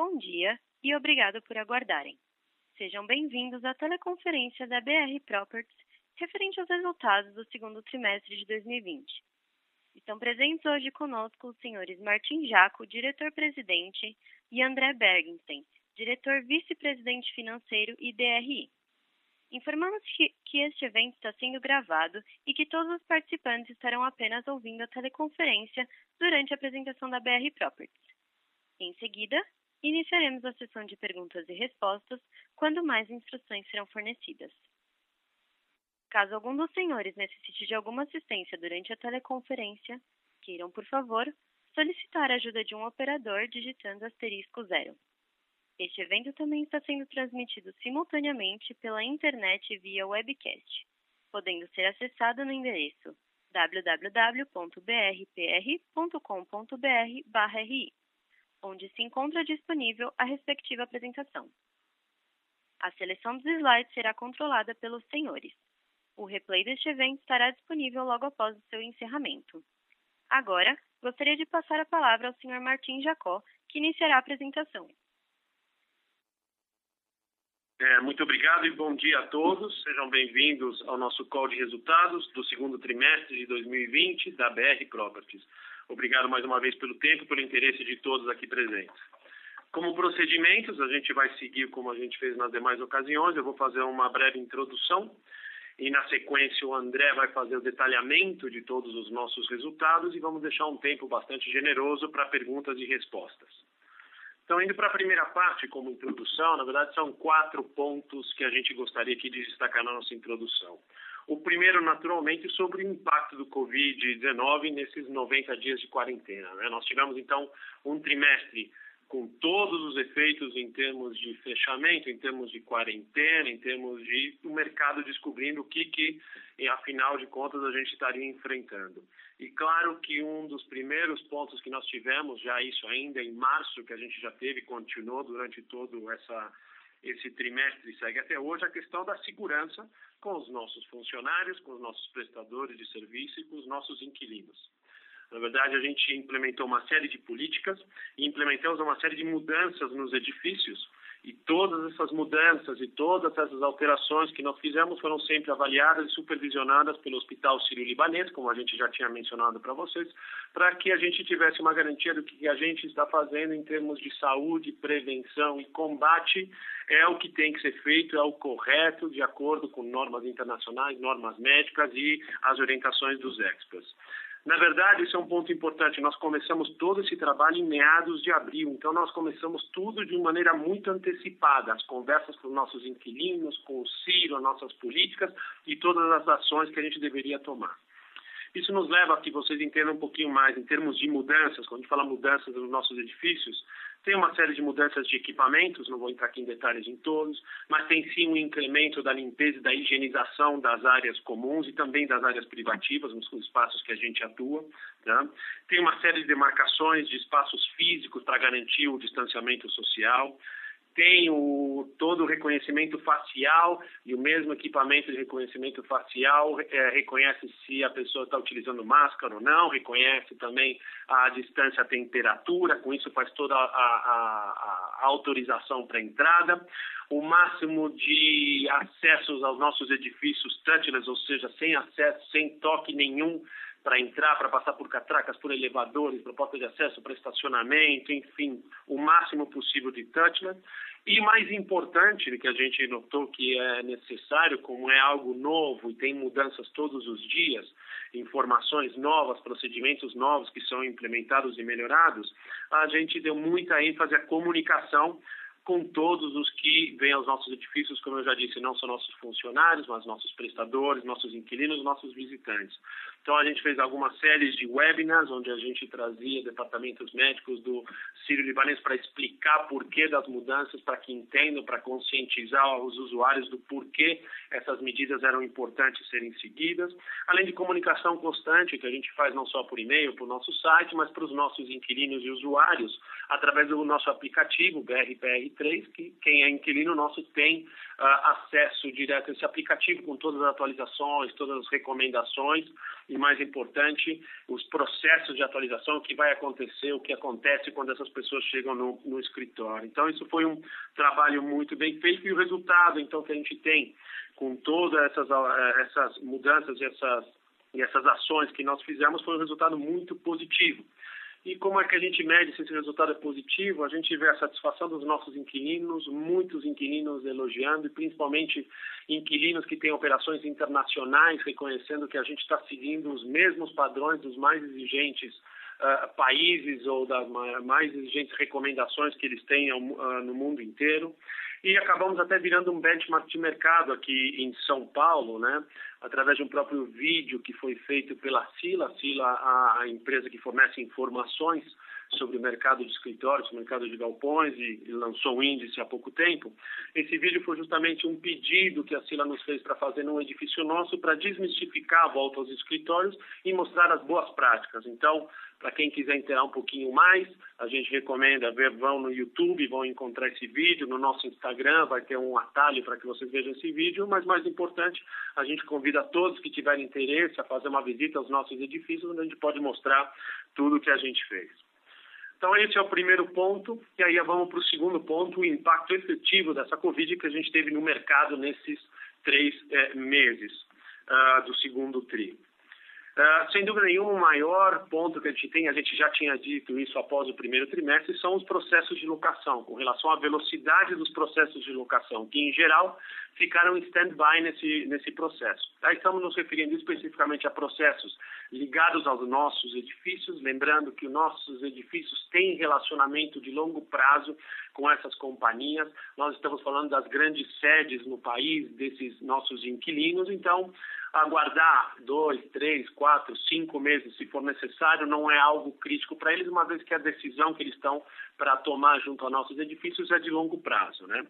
Bom dia e obrigado por aguardarem. Sejam bem-vindos à teleconferência da BR Properties referente aos resultados do segundo trimestre de 2020. Estão presentes hoje conosco os senhores Martim Jaco, diretor-presidente, e André Bergenstein, diretor vice-presidente financeiro e DRI. Informamos que, que este evento está sendo gravado e que todos os participantes estarão apenas ouvindo a teleconferência durante a apresentação da BR Properties. Em seguida, iniciaremos a sessão de perguntas e respostas quando mais instruções serão fornecidas. Caso algum dos senhores necessite de alguma assistência durante a teleconferência, queiram, por favor, solicitar a ajuda de um operador digitando asterisco zero. Este evento também está sendo transmitido simultaneamente pela internet via webcast, podendo ser acessado no endereço www.brpr.com.br/ri, onde se encontra disponível a respectiva apresentação. A seleção dos slides será controlada pelos senhores. O replay deste evento estará disponível logo após o seu encerramento. Agora, gostaria de passar a palavra ao Sr. Martim Jacó, que iniciará a apresentação. É, muito obrigado e bom dia a todos. Sejam bem-vindos ao nosso call de resultados do segundo trimestre de 2020 da BR Properties. Obrigado mais uma vez pelo tempo pelo interesse de todos aqui presentes. Como procedimentos, a gente vai seguir como a gente fez nas demais ocasiões. Eu vou fazer uma breve introdução e, na sequência, o André vai fazer o detalhamento de todos os nossos resultados e vamos deixar um tempo bastante generoso para perguntas e respostas. Então, indo para a primeira parte, como introdução, na verdade são quatro pontos que a gente gostaria aqui de destacar na nossa introdução. O primeiro, naturalmente, sobre o impacto do Covid-19 nesses 90 dias de quarentena. Né? Nós tivemos, então, um trimestre com todos os efeitos em termos de fechamento, em termos de quarentena, em termos de o mercado descobrindo o que, que afinal de contas, a gente estaria enfrentando. E claro que um dos primeiros pontos que nós tivemos, já isso ainda em março, que a gente já teve, continuou durante todo essa, esse trimestre e segue até hoje, a questão da segurança com os nossos funcionários, com os nossos prestadores de serviço e com os nossos inquilinos. Na verdade, a gente implementou uma série de políticas e implementamos uma série de mudanças nos edifícios. E todas essas mudanças e todas essas alterações que nós fizemos foram sempre avaliadas e supervisionadas pelo Hospital Sírio-Libanês, como a gente já tinha mencionado para vocês, para que a gente tivesse uma garantia do que a gente está fazendo em termos de saúde, prevenção e combate é o que tem que ser feito, é o correto, de acordo com normas internacionais, normas médicas e as orientações dos experts. Na verdade, isso é um ponto importante. Nós começamos todo esse trabalho em meados de abril, então nós começamos tudo de maneira muito antecipada, as conversas com os nossos inquilinos, com o Ciro, as nossas políticas e todas as ações que a gente deveria tomar. Isso nos leva a que vocês entendam um pouquinho mais em termos de mudanças, quando a gente fala mudanças nos nossos edifícios, tem uma série de mudanças de equipamentos, não vou entrar aqui em detalhes em todos, mas tem sim um incremento da limpeza e da higienização das áreas comuns e também das áreas privativas, nos espaços que a gente atua. Né? Tem uma série de demarcações de espaços físicos para garantir o distanciamento social tem o, todo o reconhecimento facial e o mesmo equipamento de reconhecimento facial é, reconhece se a pessoa está utilizando máscara ou não, reconhece também a distância, a temperatura, com isso faz toda a, a, a autorização para entrada. O máximo de acessos aos nossos edifícios touchless, ou seja, sem acesso, sem toque nenhum para entrar, para passar por catracas, por elevadores, para porta de acesso, para estacionamento, enfim, o máximo possível de touchless. E mais importante, que a gente notou que é necessário, como é algo novo e tem mudanças todos os dias, informações novas, procedimentos novos que são implementados e melhorados, a gente deu muita ênfase à comunicação com todos os que vêm aos nossos edifícios, como eu já disse, não são nossos funcionários, mas nossos prestadores, nossos inquilinos, nossos visitantes. Então a gente fez algumas séries de webinars onde a gente trazia departamentos médicos do Sírio Libanês para explicar porquê das mudanças, para que entendam, para conscientizar os usuários do porquê essas medidas eram importantes serem seguidas, além de comunicação constante que a gente faz não só por e-mail, por nosso site, mas para os nossos inquilinos e usuários através do nosso aplicativo BRPR que quem é inquilino nosso tem uh, acesso direto a esse aplicativo com todas as atualizações, todas as recomendações e, mais importante, os processos de atualização, o que vai acontecer, o que acontece quando essas pessoas chegam no, no escritório. Então, isso foi um trabalho muito bem feito e o resultado, então, que a gente tem com todas essas, uh, essas mudanças e essas, e essas ações que nós fizemos foi um resultado muito positivo. E como é que a gente mede se esse resultado é positivo? A gente vê a satisfação dos nossos inquilinos, muitos inquilinos elogiando, e principalmente inquilinos que têm operações internacionais, reconhecendo que a gente está seguindo os mesmos padrões dos mais exigentes uh, países ou das mais exigentes recomendações que eles têm uh, no mundo inteiro e acabamos até virando um benchmark de mercado aqui em São Paulo, né? Através de um próprio vídeo que foi feito pela Sila, Sila a, empresa que fornece informações sobre o mercado de escritórios, o mercado de galpões e, e lançou um índice há pouco tempo. Esse vídeo foi justamente um pedido que a Sila nos fez para fazer num edifício nosso para desmistificar a volta aos escritórios e mostrar as boas práticas. Então, para quem quiser entender um pouquinho mais, a gente recomenda ver, vão no YouTube, vão encontrar esse vídeo, no nosso Instagram vai ter um atalho para que vocês vejam esse vídeo, mas mais importante, a gente convida todos que tiverem interesse a fazer uma visita aos nossos edifícios, onde a gente pode mostrar tudo o que a gente fez. Então, esse é o primeiro ponto, e aí vamos para o segundo ponto, o impacto efetivo dessa Covid que a gente teve no mercado nesses três é, meses uh, do segundo tri. Uh, sem dúvida nenhuma, o maior ponto que a gente tem, a gente já tinha dito isso após o primeiro trimestre, são os processos de locação, com relação à velocidade dos processos de locação, que em geral ficaram em stand-by nesse, nesse processo. Aí estamos nos referindo especificamente a processos ligados aos nossos edifícios, lembrando que os nossos edifícios têm relacionamento de longo prazo com essas companhias. Nós estamos falando das grandes sedes no país desses nossos inquilinos, então aguardar dois, três, quatro, cinco meses, se for necessário, não é algo crítico para eles, uma vez que a decisão que eles estão para tomar junto a nossos edifícios é de longo prazo, né?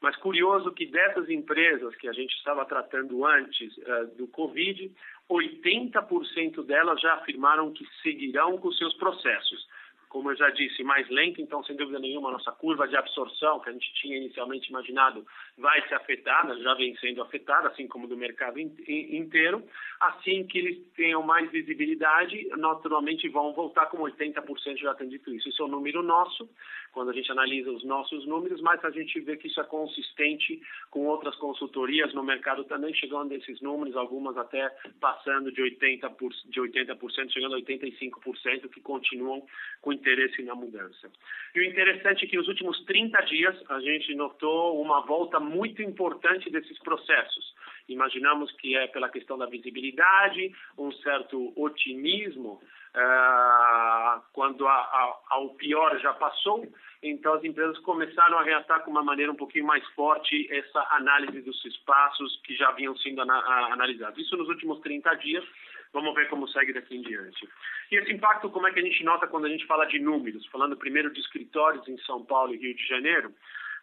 Mas curioso que dessas empresas que a gente estava tratando antes uh, do Covid, 80% delas já afirmaram que seguirão com seus processos como eu já disse, mais lento, então, sem dúvida nenhuma, a nossa curva de absorção, que a gente tinha inicialmente imaginado, vai ser afetada, já vem sendo afetada, assim como do mercado inteiro. Assim que eles tenham mais visibilidade, naturalmente vão voltar com 80% já tem dito isso. Isso é o número nosso, quando a gente analisa os nossos números, mas a gente vê que isso é consistente com outras consultorias no mercado também, chegando a esses números, algumas até passando de 80%, de 80% chegando a 85%, que continuam com interesse na mudança. E o interessante é que nos últimos 30 dias a gente notou uma volta muito importante desses processos. Imaginamos que é pela questão da visibilidade, um certo otimismo, uh, quando a, a, ao pior já passou, então as empresas começaram a reatar com uma maneira um pouquinho mais forte essa análise dos espaços que já vinham sendo ana, analisados. Isso nos últimos 30 dias, Vamos ver como segue daqui em diante. E esse impacto, como é que a gente nota quando a gente fala de números? Falando primeiro de escritórios em São Paulo e Rio de Janeiro,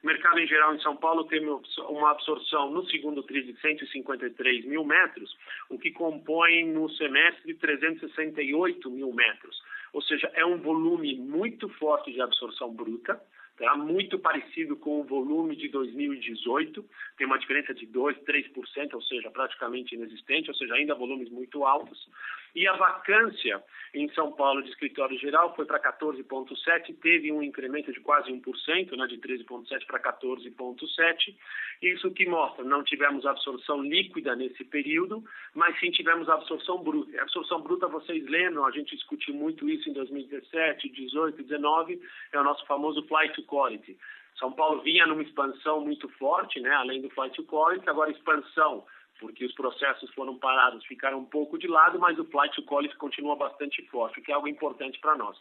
o mercado em geral em São Paulo tem uma absorção no segundo TRI de 153 mil metros, o que compõe no semestre 368 mil metros. Ou seja, é um volume muito forte de absorção bruta, tá? muito parecido com o volume de 2018, tem uma diferença de 2%, 3%, ou seja, praticamente inexistente, ou seja, ainda volumes muito altos. E a vacância em São Paulo de escritório geral foi para 14,7%, teve um incremento de quase 1%, né, de 13,7% para 14,7%. Isso que mostra, não tivemos absorção líquida nesse período, mas sim tivemos absorção bruta. A absorção bruta, vocês lembram, a gente discutiu muito isso em 2017, 18, 19, é o nosso famoso flight to quality. São Paulo vinha numa expansão muito forte, né, além do flight to quality, agora expansão porque os processos foram parados, ficaram um pouco de lado, mas o flight to quality continua bastante forte, o que é algo importante para nós.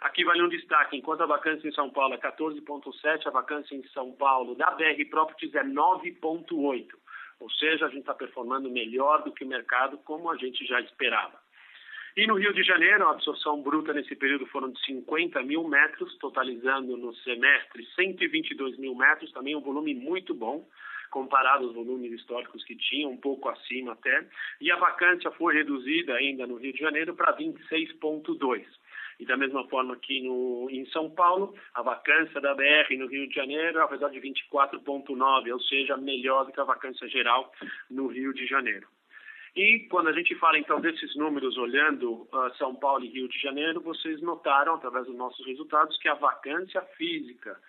Aqui vale um destaque, enquanto a vacância em São Paulo é 14,7, a vacância em São Paulo da BR Properties é 9,8, ou seja, a gente está performando melhor do que o mercado, como a gente já esperava. E no Rio de Janeiro, a absorção bruta nesse período foram de 50 mil metros, totalizando no semestre 122 mil metros, também um volume muito bom comparado aos volumes históricos que tinham, um pouco acima até, e a vacância foi reduzida ainda no Rio de Janeiro para 26,2. E da mesma forma aqui no, em São Paulo, a vacância da BR no Rio de Janeiro é ao de 24,9, ou seja, melhor do que a vacância geral no Rio de Janeiro. E quando a gente fala então desses números olhando uh, São Paulo e Rio de Janeiro, vocês notaram através dos nossos resultados que a vacância física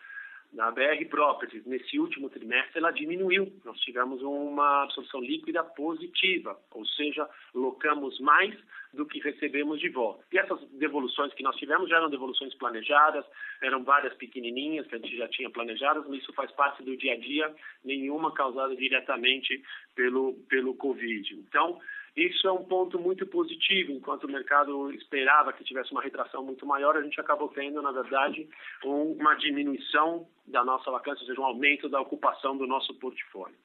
na BR Properties, nesse último trimestre, ela diminuiu. Nós tivemos uma absorção líquida positiva, ou seja, locamos mais do que recebemos de volta. E essas devoluções que nós tivemos já eram devoluções planejadas, eram várias pequenininhas que a gente já tinha planejadas, mas isso faz parte do dia a dia, nenhuma causada diretamente pelo, pelo Covid. Então, isso é um ponto muito positivo. Enquanto o mercado esperava que tivesse uma retração muito maior, a gente acabou tendo, na verdade, uma diminuição da nossa vacância, ou seja, um aumento da ocupação do nosso portfólio.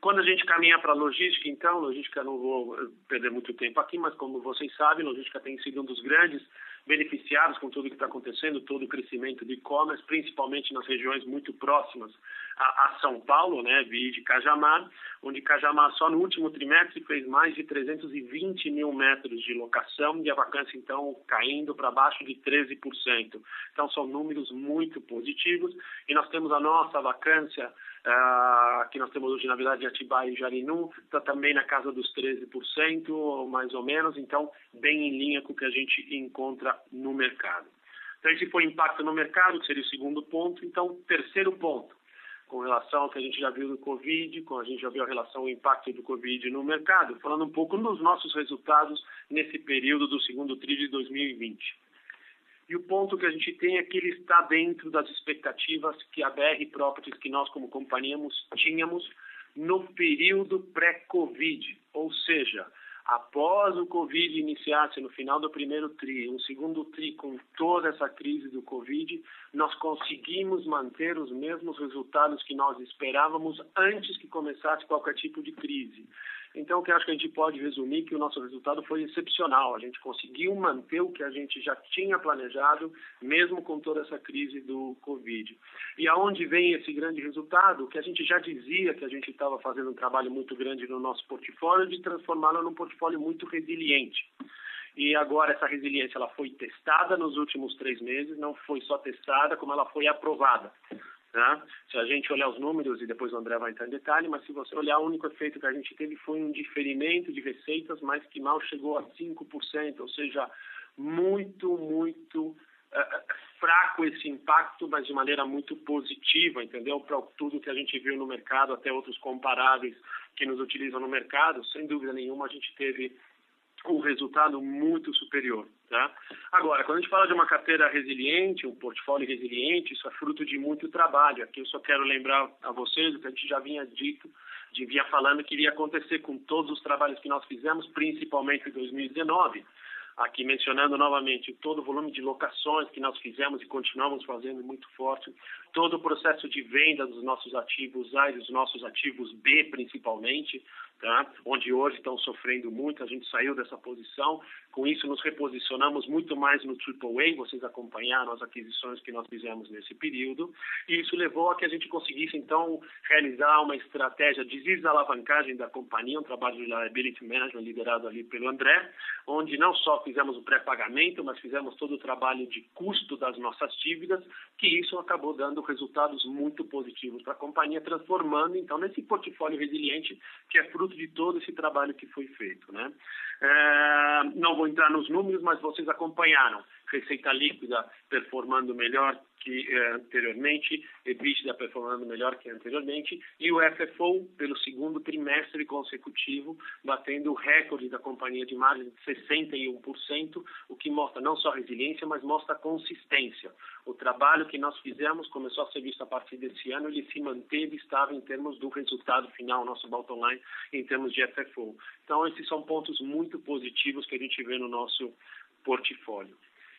Quando a gente caminha para logística, então, logística não vou perder muito tempo aqui, mas como vocês sabem, logística tem sido um dos grandes beneficiados com tudo que está acontecendo, todo o crescimento do e-commerce, principalmente nas regiões muito próximas a, a, São Paulo, né, de Cajamar, onde Cajamar só no último trimestre fez mais de 320 mil metros de locação e a vacância, então, caindo para baixo de 13%. Então, são números muito positivos e nós temos a nossa vacância Uh, que nós temos hoje, na verdade, em Atibaia e Jarinu, está também na casa dos 13%, mais ou menos, então, bem em linha com o que a gente encontra no mercado. Então, esse foi o impacto no mercado, que seria o segundo ponto. Então, terceiro ponto, com relação ao que a gente já viu do Covid, com a gente já viu a relação, o impacto do Covid no mercado, falando um pouco dos nossos resultados nesse período do segundo TRI de 2020. E o ponto que a gente tem é que ele está dentro das expectativas que a BR Properties, que nós como companhia tínhamos no período pré-Covid. Ou seja, após o Covid iniciar-se no final do primeiro TRI, um segundo TRI com toda essa crise do Covid, nós conseguimos manter os mesmos resultados que nós esperávamos antes que começasse qualquer tipo de crise. Então, o que acho que a gente pode resumir que o nosso resultado foi excepcional. A gente conseguiu manter o que a gente já tinha planejado, mesmo com toda essa crise do Covid. E aonde vem esse grande resultado? Que a gente já dizia que a gente estava fazendo um trabalho muito grande no nosso portfólio de transformá-lo num portfólio muito resiliente. E agora essa resiliência ela foi testada nos últimos três meses, não foi só testada, como ela foi aprovada. Né? Se a gente olhar os números, e depois o André vai entrar em detalhe, mas se você olhar, o único efeito que a gente teve foi um diferimento de receitas, mas que mal chegou a 5%, ou seja, muito, muito uh, fraco esse impacto, mas de maneira muito positiva, entendeu? Para tudo que a gente viu no mercado, até outros comparáveis que nos utilizam no mercado, sem dúvida nenhuma a gente teve um resultado muito superior. Tá? Agora, quando a gente fala de uma carteira resiliente, um portfólio resiliente, isso é fruto de muito trabalho. Aqui eu só quero lembrar a vocês o que a gente já vinha dito, de vinha falando que iria acontecer com todos os trabalhos que nós fizemos, principalmente em 2019 aqui mencionando novamente todo o volume de locações que nós fizemos e continuamos fazendo muito forte, todo o processo de venda dos nossos ativos A e dos nossos ativos B, principalmente, tá? onde hoje estão sofrendo muito, a gente saiu dessa posição, com isso nos reposicionamos muito mais no AAA, vocês acompanharam as aquisições que nós fizemos nesse período, e isso levou a que a gente conseguisse então realizar uma estratégia de desalavancagem da companhia, um trabalho de liability management liderado ali pelo André, onde não só fizemos o pré-pagamento, mas fizemos todo o trabalho de custo das nossas dívidas, que isso acabou dando resultados muito positivos para a companhia, transformando então nesse portfólio resiliente que é fruto de todo esse trabalho que foi feito, né? É, não vou entrar nos números, mas vocês acompanharam receita líquida performando melhor que eh, anteriormente, EBITDA performando melhor que anteriormente, e o FFO pelo segundo trimestre consecutivo, batendo o recorde da companhia de margem de 61%, o que mostra não só resiliência, mas mostra consistência. O trabalho que nós fizemos começou a ser visto a partir desse ano, ele se manteve estável em termos do resultado final, nosso bottom line, em termos de FFO. Então, esses são pontos muito positivos que a gente vê no nosso portfólio.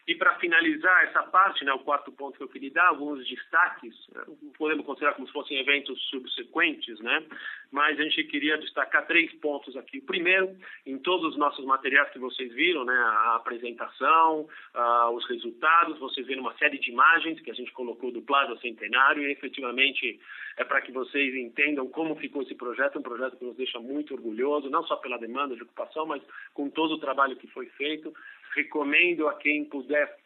E para finalizar essa parte, né, o quarto ponto que eu queria dar, alguns destaques, né, podemos considerar como se fossem eventos subsequentes, né? Mas a gente queria destacar três pontos aqui. O primeiro, em todos os nossos materiais que vocês viram, né, a apresentação, uh, os resultados, vocês viram uma série de imagens que a gente colocou do Plaza Centenário e efetivamente é para que vocês entendam como ficou esse projeto, um projeto que nos deixa muito orgulhoso, não só pela demanda de ocupação, mas com todo o trabalho que foi feito recomendo a quem puder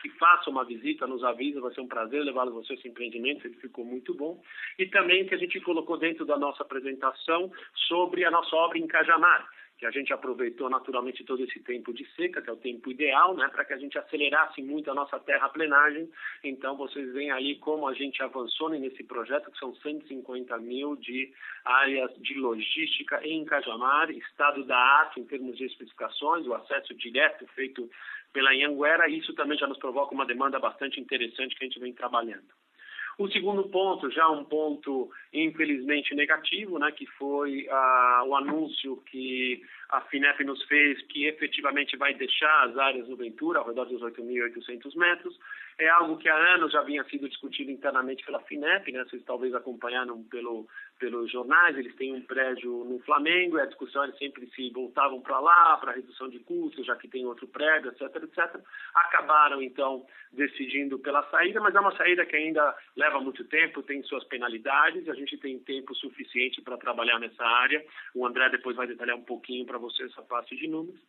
que faça uma visita, nos avisa, vai ser um prazer levá-lo você esse empreendimento, ele ficou muito bom. E também que a gente colocou dentro da nossa apresentação sobre a nossa obra em Cajamar que a gente aproveitou naturalmente todo esse tempo de seca, que é o tempo ideal, né, para que a gente acelerasse muito a nossa terraplenagem. Então, vocês veem aí como a gente avançou nesse projeto, que são 150 mil de áreas de logística em Cajamar, estado da arte em termos de especificações, o acesso direto feito pela Anhanguera, isso também já nos provoca uma demanda bastante interessante que a gente vem trabalhando. O segundo ponto, já um ponto infelizmente negativo, né, que foi ah, o anúncio que a FINEP nos fez que efetivamente vai deixar as áreas do Ventura ao redor dos 8.800 metros. É algo que há anos já vinha sido discutido internamente pela FINEP, né? vocês talvez acompanharam pelo, pelos jornais, eles têm um prédio no Flamengo e a discussão eles sempre se voltavam para lá, para redução de custos, já que tem outro prédio, etc, etc. Acabaram, então, decidindo pela saída, mas é uma saída que ainda leva muito tempo, tem suas penalidades, a gente tem tempo suficiente para trabalhar nessa área. O André depois vai detalhar um pouquinho para você essa parte de números.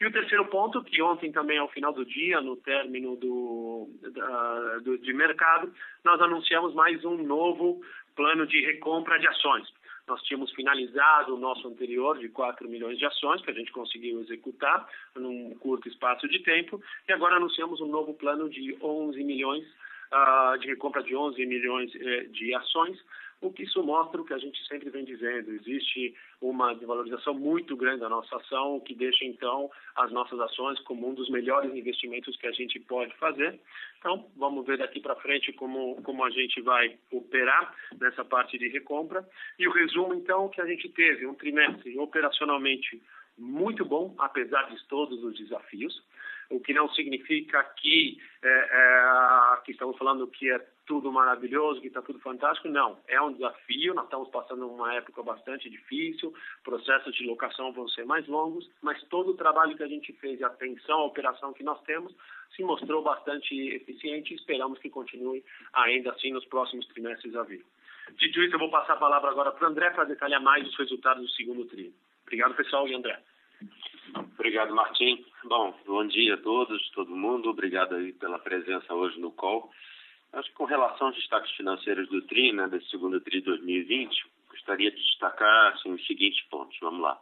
E o terceiro ponto, que ontem também ao final do dia, no término do, da, do, de mercado, nós anunciamos mais um novo plano de recompra de ações. Nós tínhamos finalizado o nosso anterior de 4 milhões de ações, que a gente conseguiu executar num curto espaço de tempo, e agora anunciamos um novo plano de 11 milhões, uh, de recompra de 11 milhões uh, de ações, o que isso mostra o que a gente sempre vem dizendo. Existe uma desvalorização muito grande da nossa ação, o que deixa, então, as nossas ações como um dos melhores investimentos que a gente pode fazer. Então, vamos ver daqui para frente como, como a gente vai operar nessa parte de recompra. E o resumo, então, que a gente teve um trimestre operacionalmente muito bom, apesar de todos os desafios o que não significa que, é, é, que estamos falando que é tudo maravilhoso, que está tudo fantástico. Não, é um desafio. Nós estamos passando uma época bastante difícil, processos de locação vão ser mais longos, mas todo o trabalho que a gente fez e a atenção à operação que nós temos se mostrou bastante eficiente e esperamos que continue ainda assim nos próximos trimestres a vir. Dito isso, eu vou passar a palavra agora para o André para detalhar mais os resultados do segundo tri. Obrigado, pessoal, e André. Obrigado, Martim. Bom, bom dia a todos, todo mundo. Obrigado aí pela presença hoje no call. Acho que com relação aos destaques financeiros do TRI, né, desse segundo TRI 2020, gostaria de destacar assim, os seguintes pontos. Vamos lá.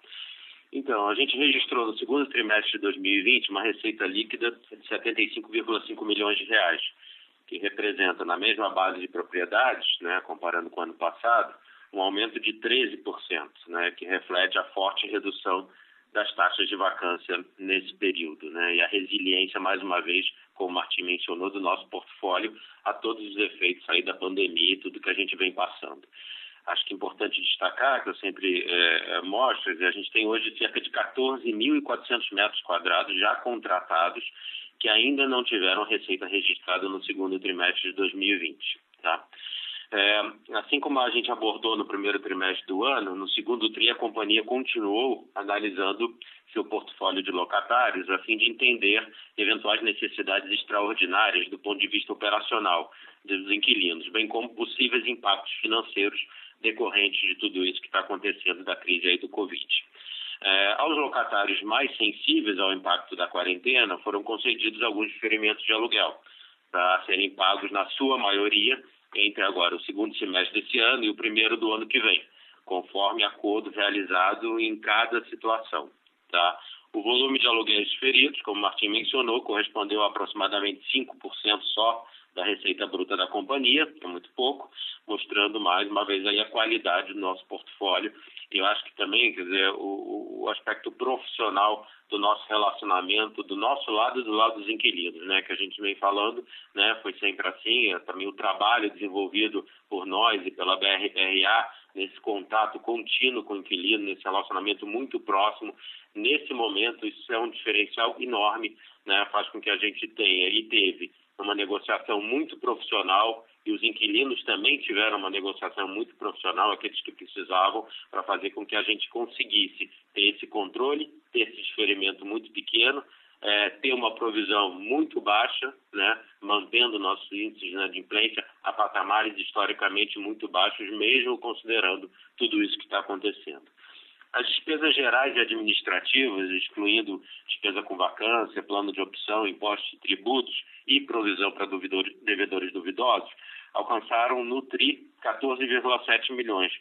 Então, a gente registrou no segundo trimestre de 2020 uma receita líquida de 75,5 milhões de reais, que representa, na mesma base de propriedades, né, comparando com o ano passado, um aumento de 13%, né, que reflete a forte redução das taxas de vacância nesse período, né? E a resiliência, mais uma vez, como o Martim mencionou, do nosso portfólio a todos os efeitos aí da pandemia e tudo que a gente vem passando. Acho que é importante destacar, que eu sempre é, mostro, a gente tem hoje cerca de 14.400 metros quadrados já contratados que ainda não tiveram receita registrada no segundo trimestre de 2020, tá? É, assim como a gente abordou no primeiro trimestre do ano, no segundo TRI a companhia continuou analisando seu portfólio de locatários a fim de entender eventuais necessidades extraordinárias do ponto de vista operacional dos inquilinos, bem como possíveis impactos financeiros decorrentes de tudo isso que está acontecendo da crise aí do Covid. É, aos locatários mais sensíveis ao impacto da quarentena foram concedidos alguns diferimentos de aluguel para serem pagos na sua maioria entre agora o segundo semestre desse ano e o primeiro do ano que vem, conforme acordo realizado em cada situação. Tá? O volume de aluguéis feridos, como o Martim mencionou, correspondeu a aproximadamente 5% só receita bruta da companhia, é muito pouco, mostrando mais uma vez aí a qualidade do nosso portfólio. Eu acho que também, quer dizer, o, o aspecto profissional do nosso relacionamento, do nosso lado e do lado dos inquilinos, né, que a gente vem falando, né, foi sempre assim, é, também o trabalho desenvolvido por nós e pela BRPRA nesse contato contínuo com o inquilino, nesse relacionamento muito próximo, nesse momento isso é um diferencial enorme, né, faz com que a gente tenha e teve uma negociação muito profissional e os inquilinos também tiveram uma negociação muito profissional, aqueles que precisavam, para fazer com que a gente conseguisse ter esse controle, ter esse diferimento muito pequeno, é, ter uma provisão muito baixa, né, mantendo nossos índices de implência a patamares historicamente muito baixos, mesmo considerando tudo isso que está acontecendo. As despesas gerais e administrativas, excluindo despesa com vacância, plano de opção, impostos e tributos e provisão para devedores duvidosos, alcançaram no TRI 14,7 milhões,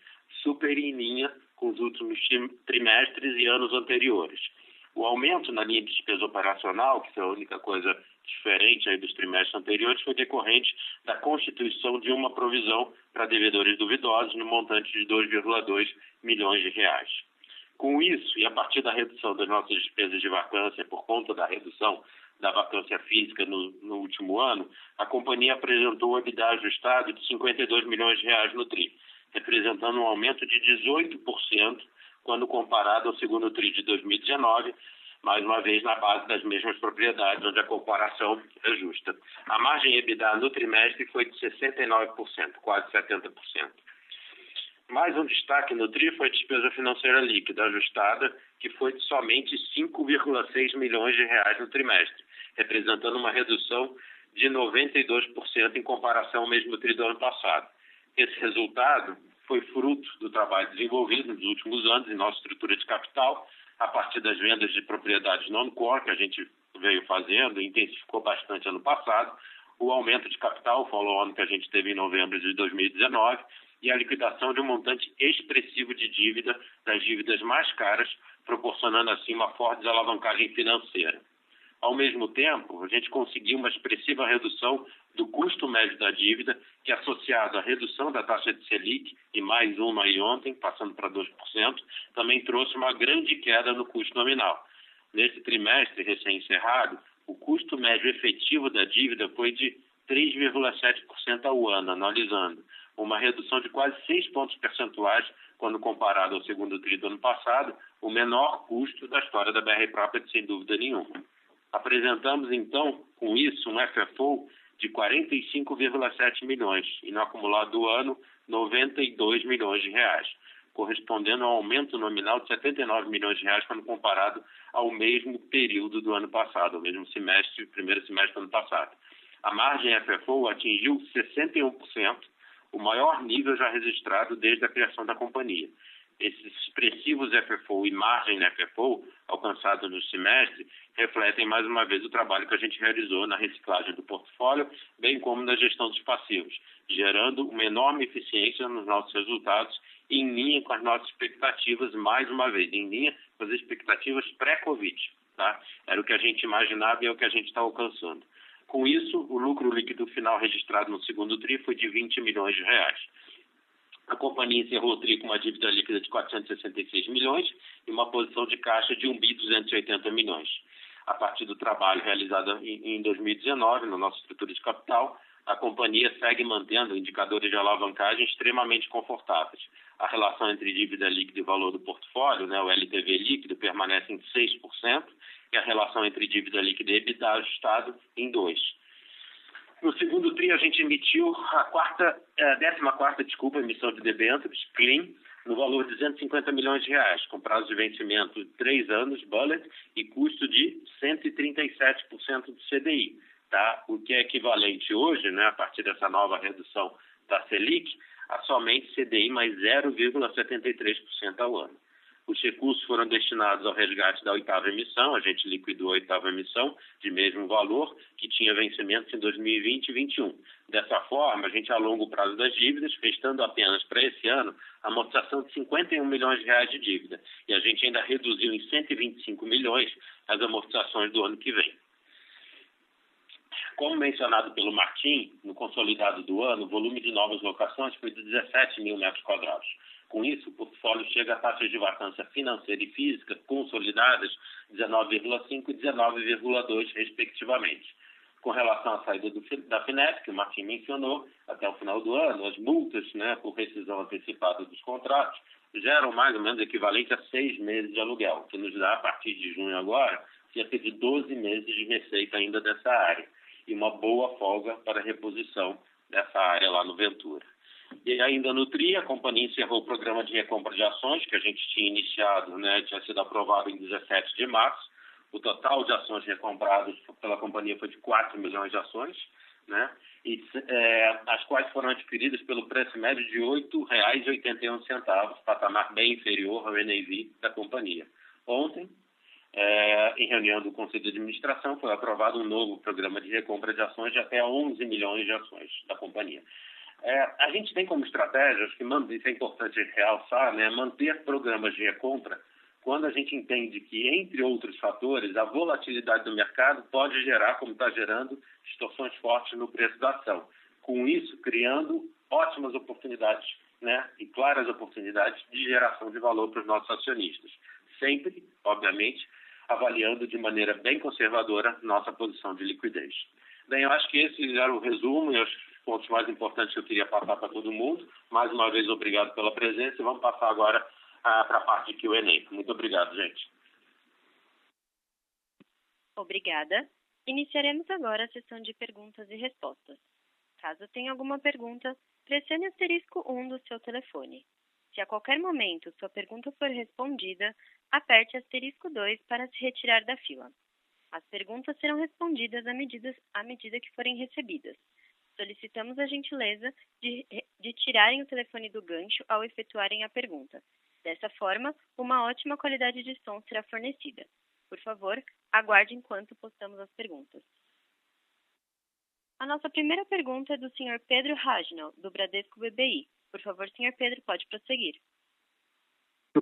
super em linha com os últimos trimestres e anos anteriores. O aumento na linha de despesa operacional, que foi a única coisa diferente aí dos trimestres anteriores, foi decorrente da constituição de uma provisão para devedores duvidosos no montante de 2,2 milhões de reais. Com isso, e a partir da redução das nossas despesas de vacância por conta da redução da vacância física no, no último ano, a companhia apresentou um EBITDA ajustado de 52 milhões de reais no TRI, representando um aumento de 18% quando comparado ao segundo TRI de 2019, mais uma vez na base das mesmas propriedades, onde a comparação é justa. A margem EBITDA no trimestre foi de 69%, quase 70%. Mais um destaque no TRI foi a despesa financeira líquida ajustada, que foi de somente 5,6 milhões de reais no trimestre, representando uma redução de 92% em comparação ao mesmo TRI do ano passado. Esse resultado foi fruto do trabalho desenvolvido nos últimos anos em nossa estrutura de capital, a partir das vendas de propriedades non-core que a gente veio fazendo, intensificou bastante ano passado, o aumento de capital, o follow-on que a gente teve em novembro de 2019, e a liquidação de um montante expressivo de dívida, das dívidas mais caras, proporcionando assim uma forte desalavancagem financeira. Ao mesmo tempo, a gente conseguiu uma expressiva redução do custo médio da dívida, que associado à redução da taxa de Selic, e mais uma aí ontem, passando para 2%, também trouxe uma grande queda no custo nominal. Nesse trimestre recém-encerrado, o custo médio efetivo da dívida foi de 3,7% ao ano, analisando, uma redução de quase 6 pontos percentuais quando comparado ao segundo tri do ano passado, o menor custo da história da BR Property, sem dúvida nenhuma. Apresentamos, então, com isso, um FFO de 45,7 milhões e no acumulado do ano 92 milhões de reais, correspondendo a um aumento nominal de 79 milhões de reais quando comparado ao mesmo período do ano passado, ao mesmo semestre, primeiro semestre do ano passado. A margem FFO atingiu 61%, o maior nível já registrado desde a criação da companhia esses expressivos FFO e margem FFO alcançados no semestre refletem mais uma vez o trabalho que a gente realizou na reciclagem do portfólio, bem como na gestão dos passivos, gerando uma enorme eficiência nos nossos resultados em linha com as nossas expectativas, mais uma vez, em linha com as expectativas pré-Covid. Tá? Era o que a gente imaginava e é o que a gente está alcançando. Com isso, o lucro líquido final registrado no segundo TRI foi de 20 milhões de reais. A companhia encerrou o TRI com uma dívida líquida de 466 milhões e uma posição de caixa de 1 bi 280 milhões. A partir do trabalho realizado em 2019 na nossa estrutura de capital, a companhia segue mantendo indicadores de alavancagem extremamente confortáveis. A relação entre dívida líquida e valor do portfólio, né, o LTV líquido, permanece em 6%, e a relação entre dívida líquida e EBITDA ajustado em 2%. No segundo TRI, a gente emitiu a quarta, a décima quarta, desculpa, emissão de debêntures, CLEAN, no valor de 250 milhões de reais, com prazo de vencimento de três anos, bullet, e custo de 137% do CDI, tá? o que é equivalente hoje, né, a partir dessa nova redução da Selic, a somente CDI mais 0,73% ao ano. Os recursos foram destinados ao resgate da oitava emissão, a gente liquidou a oitava emissão de mesmo valor, que tinha vencimento em 2020 e 2021. Dessa forma, a gente alonga o prazo das dívidas, restando apenas para esse ano a amortização de 51 milhões de reais de dívida. E a gente ainda reduziu em 125 milhões as amortizações do ano que vem. Como mencionado pelo Martim, no consolidado do ano, o volume de novas locações foi de 17 mil metros quadrados com isso, o portfólio chega a taxas de vacância financeira e física consolidadas 19,5% e 19,2%, respectivamente. Com relação à saída do, da FINEP, que o Martim mencionou, até o final do ano, as multas né, por rescisão antecipada dos contratos geram mais ou menos equivalente a seis meses de aluguel, que nos dá, a partir de junho agora, cerca de 12 meses de receita ainda dessa área e uma boa folga para reposição dessa área lá no Ventura. E ainda no TRI, a companhia encerrou o programa de recompra de ações, que a gente tinha iniciado, né, tinha sido aprovado em 17 de março. O total de ações recompradas pela companhia foi de 4 milhões de ações, né? E, é, as quais foram adquiridas pelo preço médio de R$ 8,81, patamar bem inferior ao NAV da companhia. Ontem, é, em reunião do Conselho de Administração, foi aprovado um novo programa de recompra de ações de até 11 milhões de ações da companhia. É, a gente tem como estratégia, acho que isso é importante realçar, né, manter programas de recompra quando a gente entende que, entre outros fatores, a volatilidade do mercado pode gerar, como está gerando, distorções fortes no preço da ação. Com isso, criando ótimas oportunidades né, e claras oportunidades de geração de valor para os nossos acionistas. Sempre, obviamente, avaliando de maneira bem conservadora nossa posição de liquidez. Bem, eu acho que esse era o resumo e os pontos mais importantes que eu queria passar para todo mundo. Mais uma vez, obrigado pela presença e vamos passar agora para a parte de Q&A. Muito obrigado, gente. Obrigada. Iniciaremos agora a sessão de perguntas e respostas. Caso tenha alguma pergunta, pressione asterisco 1 do seu telefone. Se a qualquer momento sua pergunta for respondida, aperte asterisco 2 para se retirar da fila. As perguntas serão respondidas à medida, à medida que forem recebidas. Solicitamos a gentileza de, de tirarem o telefone do gancho ao efetuarem a pergunta, Dessa forma, uma ótima qualidade de som será fornecida. Por favor, aguarde enquanto postamos as perguntas. A nossa primeira pergunta é do Sr. Pedro Ragnall, do Bradesco BBI. Por favor, Sr. Pedro, pode prosseguir.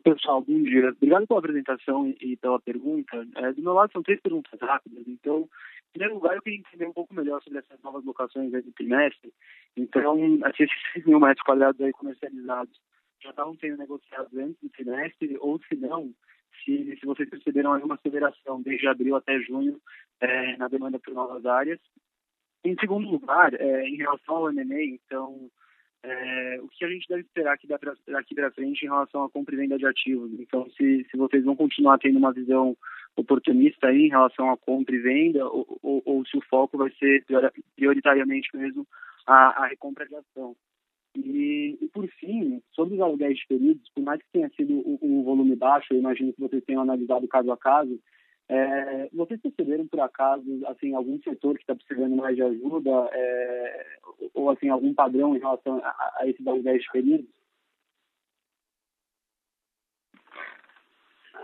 Pessoal, bom dia. Obrigado pela apresentação e pela pergunta. É, do meu lado, são três perguntas rápidas. Então, em primeiro lugar, eu queria entender um pouco melhor sobre essas novas locações do trimestre. Então, esses 6 mil metros quadrados aí comercializados já estavam sendo negociados antes do trimestre, ou se não, se, se vocês perceberam alguma aceleração desde abril até junho é, na demanda por novas áreas. Em segundo lugar, é, em relação ao M&A, então, é, o que a gente deve esperar aqui daqui para frente em relação à compra e venda de ativos? Então, se, se vocês vão continuar tendo uma visão oportunista aí em relação à compra e venda, ou, ou, ou se o foco vai ser prioritariamente mesmo a, a recompra de ação. E, e, por fim, sobre os aluguéis diferidos, por mais que tenha sido um, um volume baixo, eu imagino que vocês tenham analisado caso a caso, é, vocês perceberam, por acaso, assim, algum setor que está precisando mais de ajuda, é, ou assim, algum padrão em relação a, a esses aluguéis diferidos?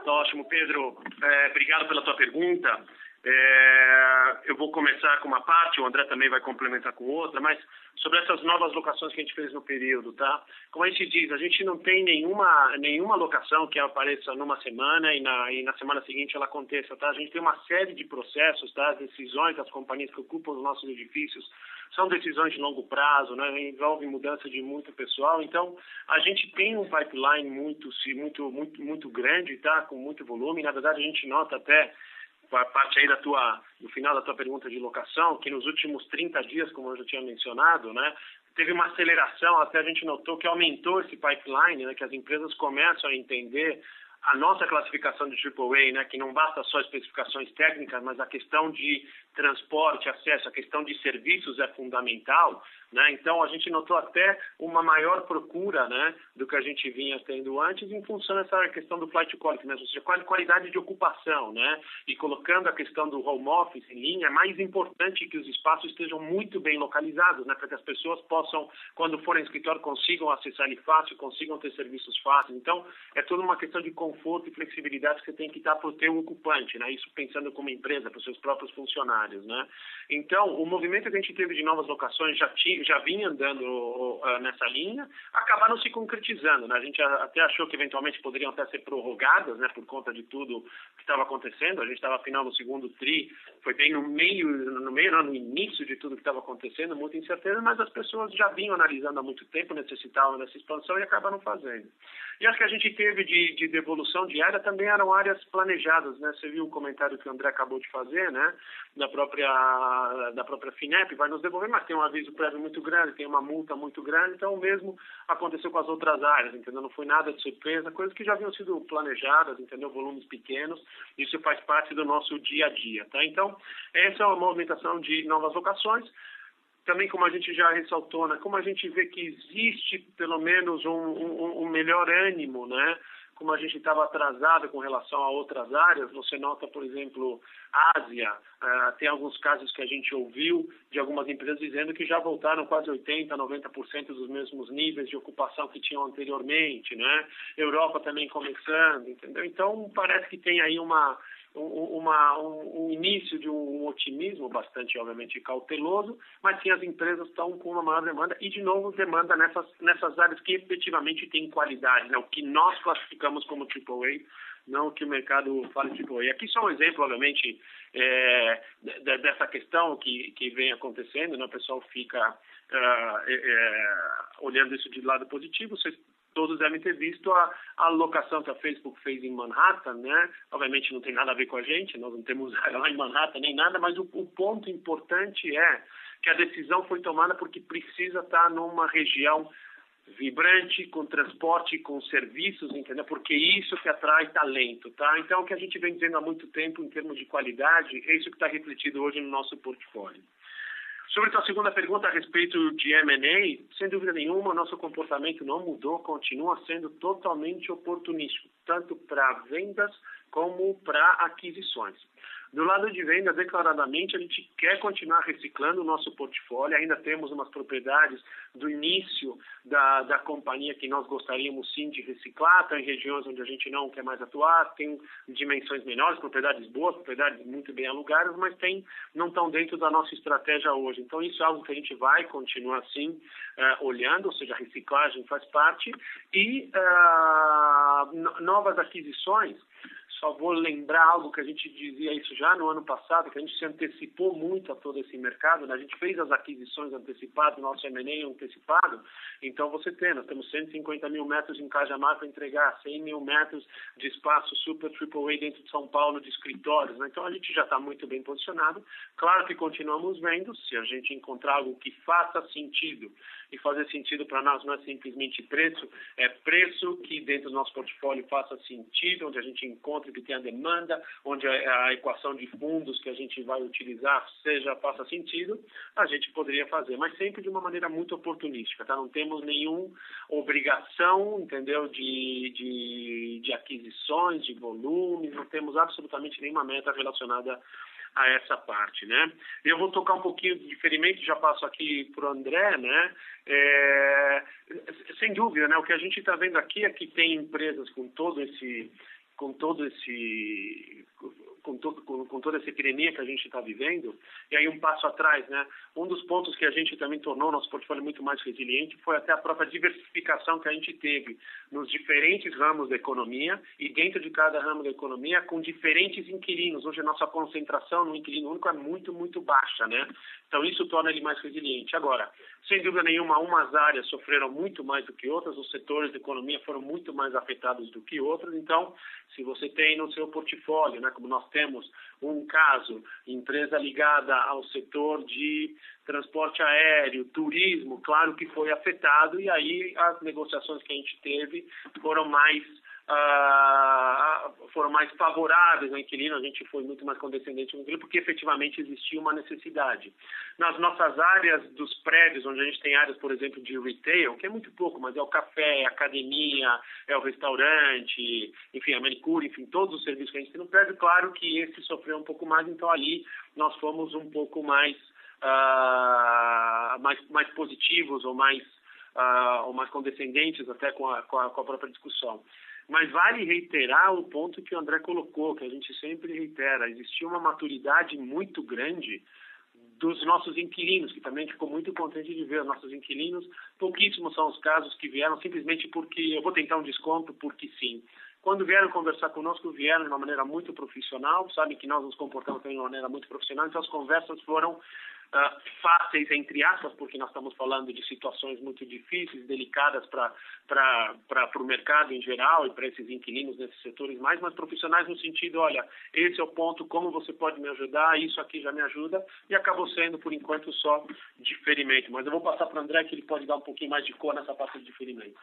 Ótimo, Pedro. É, obrigado pela tua pergunta. É, eu vou começar com uma parte, o André também vai complementar com outra, mas sobre essas novas locações que a gente fez no período, tá? Como a gente diz, a gente não tem nenhuma, nenhuma locação que apareça numa semana e na, e na semana seguinte ela aconteça, tá? A gente tem uma série de processos, tá? As decisões das companhias que ocupam os nossos edifícios são decisões de longo prazo, né? Envolve mudança de muito pessoal, então a gente tem um pipeline muito, muito, muito, muito grande, tá? Com muito volume, na verdade a gente nota até parte aí da tua, no final da tua pergunta de locação, que nos últimos 30 dias, como eu já tinha mencionado, né, teve uma aceleração, até a gente notou que aumentou esse pipeline, né, que as empresas começam a entender a nossa classificação de AAA, né, que não basta só especificações técnicas, mas a questão de transporte, acesso, a questão de serviços é fundamental, né? Então a gente notou até uma maior procura, né, do que a gente vinha tendo antes em função dessa questão do flight quality, né? ou seja, qualidade de ocupação, né? E colocando a questão do home office em linha, é mais importante que os espaços estejam muito bem localizados, né, para que as pessoas possam, quando forem escritório, consigam acessar ele fácil, consigam ter serviços fáceis. Então é toda uma questão de conforto e flexibilidade que você tem que dar para o teu ocupante, né? Isso pensando como empresa, para os seus próprios funcionários, né? Então o movimento que a gente teve de novas locações já tinha já vinha andando uh, nessa linha, acabaram se concretizando. Né? A gente até achou que eventualmente poderiam até ser prorrogadas, né, por conta de tudo que estava acontecendo. A gente estava afinal no segundo tri, foi bem no meio, no meio, não, no início de tudo que estava acontecendo, muita incerteza, mas as pessoas já vinham analisando há muito tempo, necessitavam dessa expansão e acabaram fazendo. E as que a gente teve de, de devolução diária também eram áreas planejadas, né? Você viu o comentário que o André acabou de fazer, né? Da própria, da própria FINEP, vai nos devolver, mas tem um aviso prévio muito grande, tem uma multa muito grande, então o mesmo aconteceu com as outras áreas, entendeu? Não foi nada de surpresa, coisas que já haviam sido planejadas, entendeu? Volumes pequenos, isso faz parte do nosso dia a dia, tá? Então, essa é uma movimentação de novas locações também como a gente já ressaltou, né, como a gente vê que existe pelo menos um, um, um melhor ânimo, né, como a gente estava atrasado com relação a outras áreas, você nota, por exemplo, Ásia, uh, tem alguns casos que a gente ouviu de algumas empresas dizendo que já voltaram quase 80%, 90% dos mesmos níveis de ocupação que tinham anteriormente, né? Europa também começando, entendeu? Então, parece que tem aí uma uma, um, um, início de um otimismo bastante, obviamente, cauteloso, mas sim as empresas estão com uma maior demanda e, de novo, demanda nessas, nessas áreas que efetivamente têm qualidade, né? o que nós classificamos como AAA, não que o mercado fala de AAA. Aqui só um exemplo, obviamente, é, dessa questão que, que vem acontecendo, né? o pessoal fica uh, é, olhando isso de lado positivo, vocês todos devem ter visto a, a alocação que a Facebook fez em Manhattan, né? Obviamente não tem nada a ver com a gente, nós não temos lá em Manhattan nem nada, mas o, o ponto importante é que a decisão foi tomada porque precisa estar numa região vibrante, com transporte, com serviços, entendeu? Porque isso que atrai talento, tá? Então, o que a gente vem dizendo há muito tempo em termos de qualidade, é isso que está refletido hoje no nosso portfólio. Sobre a tua segunda pergunta a respeito de M&A, sem dúvida nenhuma, nosso comportamento não mudou, continua sendo totalmente oportunístico, tanto para vendas como para aquisições. Do lado de venda, declaradamente, a gente quer continuar reciclando o nosso portfólio. Ainda temos umas propriedades do início da, da companhia que nós gostaríamos sim de reciclar. Tem regiões onde a gente não quer mais atuar, tem dimensões menores, propriedades boas, propriedades muito bem alugadas, mas tem, não estão dentro da nossa estratégia hoje. Então, isso é algo que a gente vai continuar assim uh, olhando, ou seja, a reciclagem faz parte. E uh, novas aquisições só vou lembrar algo que a gente dizia isso já no ano passado, que a gente se antecipou muito a todo esse mercado, né? a gente fez as aquisições antecipadas, nosso M&A antecipado, então você tem, nós temos 150 mil metros em Cajamar para entregar, 100 mil metros de espaço super AAA dentro de São Paulo de escritórios, né? então a gente já está muito bem posicionado, claro que continuamos vendo, se a gente encontrar algo que faça sentido, e fazer sentido para nós não é simplesmente preço, é preço que dentro do nosso portfólio faça sentido, onde a gente encontre que tenha demanda, onde a, a equação de fundos que a gente vai utilizar seja faça sentido, a gente poderia fazer, mas sempre de uma maneira muito oportunística, tá? Não temos nenhuma obrigação, entendeu, de, de, de aquisições, de volumes, não temos absolutamente nenhuma meta relacionada a essa parte, né? Eu vou tocar um pouquinho de diferimento, já passo aqui para o André, né? É, sem dúvida, né? O que a gente está vendo aqui é que tem empresas com todo esse com todo esse com, todo, com, com, toda essa epidemia que a gente está vivendo, e aí um passo atrás, né? Um dos pontos que a gente também tornou nosso portfólio muito mais resiliente foi até a própria diversificação que a gente teve nos diferentes ramos da economia e dentro de cada ramo da economia com diferentes inquilinos. Hoje a nossa concentração no inquilino único é muito, muito baixa, né? Então isso torna ele mais resiliente. Agora, sem dúvida nenhuma, umas áreas sofreram muito mais do que outras, os setores da economia foram muito mais afetados do que outros. Então, se você tem no seu portfólio, né, como nós temos um caso, empresa ligada ao setor de transporte aéreo, turismo, claro que foi afetado e aí as negociações que a gente teve foram mais uh, foram mais favoráveis ao inquilino, a gente foi muito mais condescendente no inquilino, porque efetivamente existia uma necessidade. Nas nossas áreas dos prédios, onde a gente tem áreas, por exemplo, de retail, que é muito pouco, mas é o café, é a academia, é o restaurante, enfim, a manicure, enfim, todos os serviços que a gente tem no prédio, claro que esse sofreu um pouco mais, então ali nós fomos um pouco mais, uh, mais, mais positivos ou mais, uh, ou mais condescendentes até com a, com a, com a própria discussão. Mas vale reiterar o ponto que o André colocou, que a gente sempre reitera. Existia uma maturidade muito grande dos nossos inquilinos, que também ficou muito contente de ver os nossos inquilinos. Pouquíssimos são os casos que vieram simplesmente porque eu vou tentar um desconto porque sim. Quando vieram conversar conosco, vieram de uma maneira muito profissional, sabem que nós nos comportamos de uma maneira muito profissional, então as conversas foram uh, fáceis, entre aspas, porque nós estamos falando de situações muito difíceis, delicadas para o mercado em geral e para esses inquilinos nesses setores mais, mas profissionais no sentido, olha, esse é o ponto, como você pode me ajudar, isso aqui já me ajuda, e acabou sendo, por enquanto, só diferimento. Mas eu vou passar para o André, que ele pode dar um pouquinho mais de cor nessa parte de diferimento.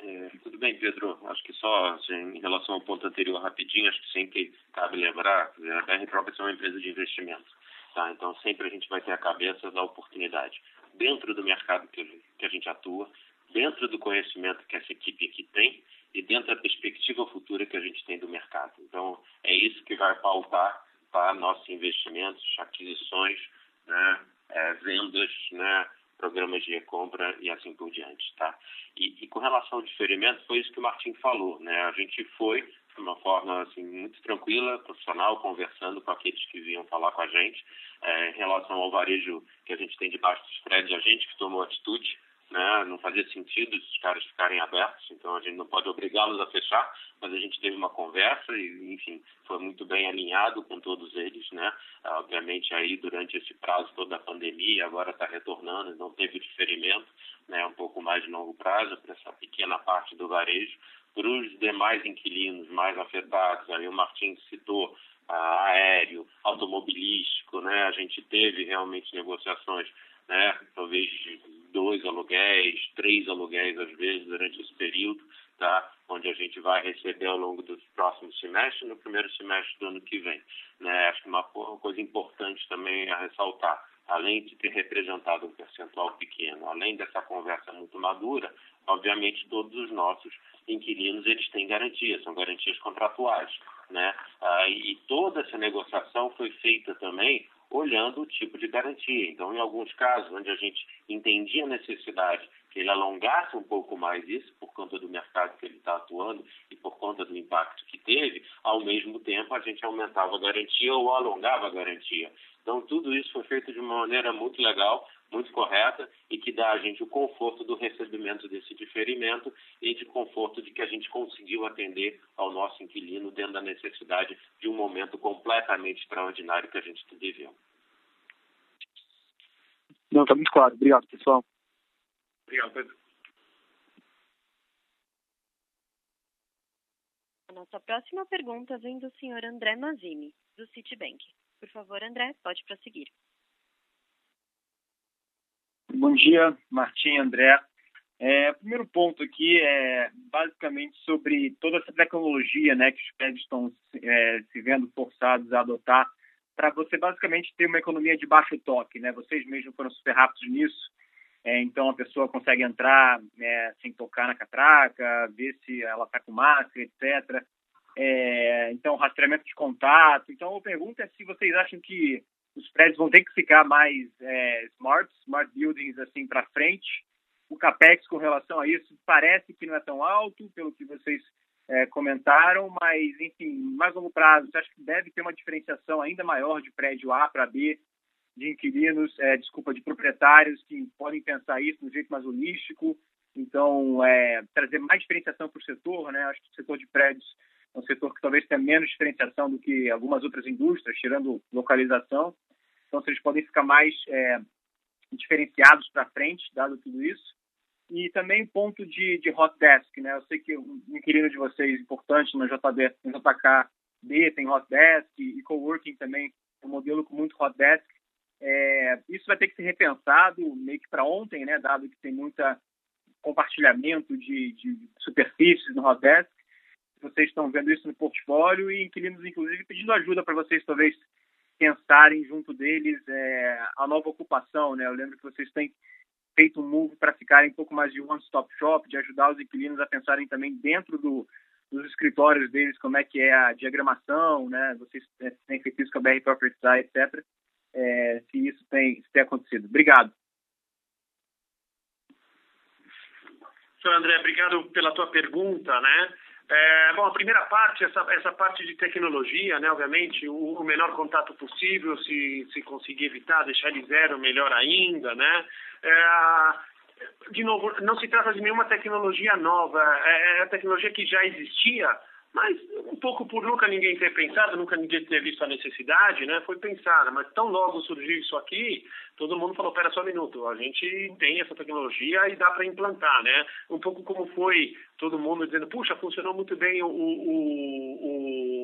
É, tudo bem, Pedro. Acho que só assim, em relação ao ponto anterior, rapidinho, acho que sempre cabe lembrar, a BR Properties é uma empresa de investimento. Tá? Então, sempre a gente vai ter a cabeça da oportunidade. Dentro do mercado que, a gente atua, dentro do conhecimento que essa equipe aqui tem e dentro da perspectiva futura que a gente tem do mercado. Então, é isso que vai pautar para nossos investimentos, aquisições, né, é, vendas, né, programas de recompra e assim por diante, tá? E, e, com relação ao diferimento, foi isso que o Martin falou, né? A gente foi de uma forma assim muito tranquila, profissional, conversando com aqueles que vinham falar com a gente é, em relação ao varejo que a gente tem debaixo dos prédios, a gente que tomou atitude, né? Não fazia sentido esses caras ficarem abertos, então a gente não pode obrigá-los a fechar, mas a gente teve uma conversa e, enfim, foi muito bem alinhado com todos eles, né? Obviamente aí durante esse prazo toda a pandemia, agora está retornando, não teve diferimento, né? Um pouco mais de longo prazo para essa pequena parte do varejo. Para os demais inquilinos mais afetados, aí o Martins citou aéreo, automobilístico, né? A gente teve realmente negociações né? Talvez dois aluguéis, três aluguéis às vezes durante esse período, tá? Onde a gente vai receber ao longo dos próximos semestres, no primeiro semestre do ano que vem, né? Acho que uma coisa importante também a ressaltar, além de ter representado um percentual pequeno, além dessa conversa muito madura, obviamente todos os nossos inquilinos eles têm garantias, são garantias contratuais, né? Ah, e toda essa negociação foi feita também olhando o tipo de garantia. Então, em alguns casos onde a gente entendia a necessidade que ele alongasse um pouco mais isso, por conta do mercado que ele está atuando e por conta do impacto que teve, ao mesmo tempo a gente aumentava a garantia ou alongava a garantia. Então, tudo isso foi feito de uma maneira muito legal, muito correta e que dá a gente o conforto do recebimento desse diferimento e de conforto de que a gente conseguiu atender ao nosso inquilino dentro da necessidade de um momento completamente extraordinário que a gente viveu. Não, está muito claro. Obrigado, pessoal. Obrigado, Pedro. A nossa próxima pergunta vem do senhor André Mazini, do Citibank. Por favor, André, pode prosseguir. Bom dia, Martim, André. É, primeiro ponto aqui é basicamente sobre toda essa tecnologia né, que os prédios estão é, se vendo forçados a adotar para você basicamente ter uma economia de baixo toque. Né? Vocês mesmos foram super rápidos nisso, é, então a pessoa consegue entrar né, sem tocar na catraca, ver se ela está com máscara, etc. É, então, rastreamento de contato. Então, a pergunta é se vocês acham que os prédios vão ter que ficar mais é, smart, smart buildings assim para frente. O capex com relação a isso parece que não é tão alto, pelo que vocês é, comentaram, mas enfim, mais longo prazo, você acha que deve ter uma diferenciação ainda maior de prédio A para B, de inquilinos, é, desculpa, de proprietários que podem pensar isso de um jeito mais holístico, então é, trazer mais diferenciação para o setor, né? Acho que o setor de prédios um setor que talvez tenha menos diferenciação do que algumas outras indústrias, tirando localização. Então, eles podem ficar mais é, diferenciados para frente, dado tudo isso. E também ponto de, de hot desk, né? Eu sei que um inquilino de vocês importante no JB, no JKB tem hot desk e coworking também é um modelo com muito hot desk. É, isso vai ter que ser repensado meio que para ontem, né? Dado que tem muita compartilhamento de, de superfícies no hot desk vocês estão vendo isso no portfólio e inquilinos, inclusive, pedindo ajuda para vocês, talvez, pensarem junto deles é, a nova ocupação. Né? Eu lembro que vocês têm feito um move para ficarem um pouco mais de one-stop shop, de ajudar os inquilinos a pensarem também dentro do, dos escritórios deles como é que é a diagramação, né? Vocês é, têm feito isso com a BR Properties, etc. É, se isso tem, se tem acontecido. Obrigado. André, obrigado pela tua pergunta, né? É, bom, a primeira parte, essa, essa parte de tecnologia, né, obviamente, o, o, menor contato possível, se, se conseguir evitar, deixar ele zero, melhor ainda, né? É, de novo, não se trata de nenhuma tecnologia nova, é, é a tecnologia que já existia, mas um pouco por nunca ninguém ter pensado, nunca ninguém ter visto a necessidade, né? Foi pensada, mas tão logo surgiu isso aqui, todo mundo falou, pera só um minuto, a gente tem essa tecnologia e dá para implantar, né? Um pouco como foi todo mundo dizendo, puxa, funcionou muito bem o, o, o,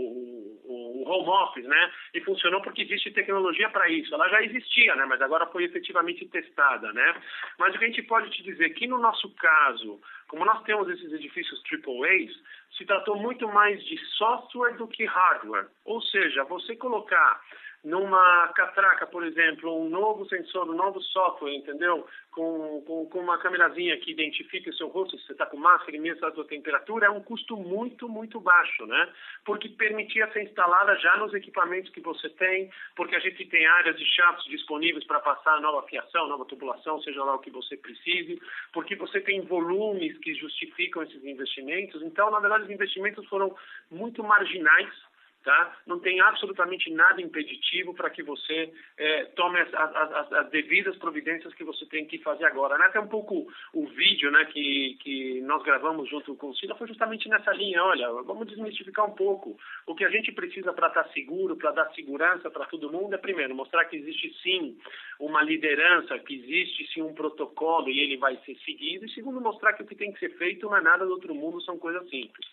home office, né? E funcionou porque existe tecnologia para isso. Ela já existia, né? Mas agora foi efetivamente testada, né? Mas o que a gente pode te dizer que no nosso caso, como nós temos esses edifícios AAAs, se tratou muito mais de software do que hardware. Ou seja, você colocar numa catraca, por exemplo, um novo sensor, um novo software, entendeu? Com, com, com uma câmerazinha que identifica o seu rosto, se você está com máscara e a sua temperatura, é um custo muito, muito baixo, né? Porque permitia ser instalada já nos equipamentos que você tem, porque a gente tem áreas de chatos disponíveis para passar nova fiação, nova tubulação, seja lá o que você precise, porque você tem volumes que justificam esses investimentos. Então, na verdade, os investimentos foram muito marginais Tá? Não tem absolutamente nada impeditivo para que você é, tome as, as, as, devidas providências que você tem que fazer agora. Né? Até um pouco o vídeo né, que, que nós gravamos junto com o Cida foi justamente nessa linha. Olha, vamos desmistificar um pouco. O que a gente precisa para estar seguro, para dar segurança para todo mundo é, primeiro, mostrar que existe sim uma liderança, que existe sim um protocolo e ele vai ser seguido. E, segundo, mostrar que o que tem que ser feito não é nada do outro mundo, são coisas simples.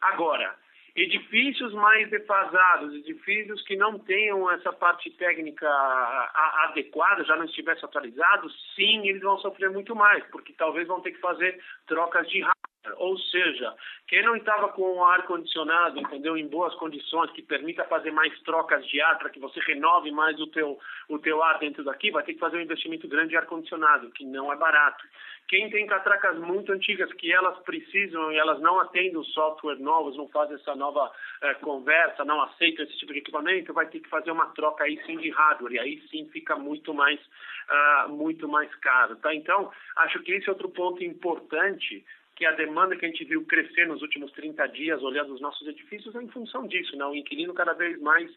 Agora, Edifícios mais defasados, edifícios que não tenham essa parte técnica adequada, já não estivessem atualizados, sim, eles vão sofrer muito mais, porque talvez vão ter que fazer trocas de ou seja, quem não estava com o ar condicionado, entendeu, em boas condições, que permita fazer mais trocas de ar para que você renove mais o teu o teu ar dentro daqui, vai ter que fazer um investimento grande de ar condicionado, que não é barato. Quem tem catracas muito antigas que elas precisam e elas não atendem o software novos, não fazem essa nova eh, conversa, não aceitam esse tipo de equipamento, vai ter que fazer uma troca aí sim de hardware e aí sim fica muito mais uh, muito mais caro, tá? Então acho que esse é outro ponto importante que a demanda que a gente viu crescer nos últimos 30 dias, olhando os nossos edifícios, é em função disso, né? o inquilino cada vez mais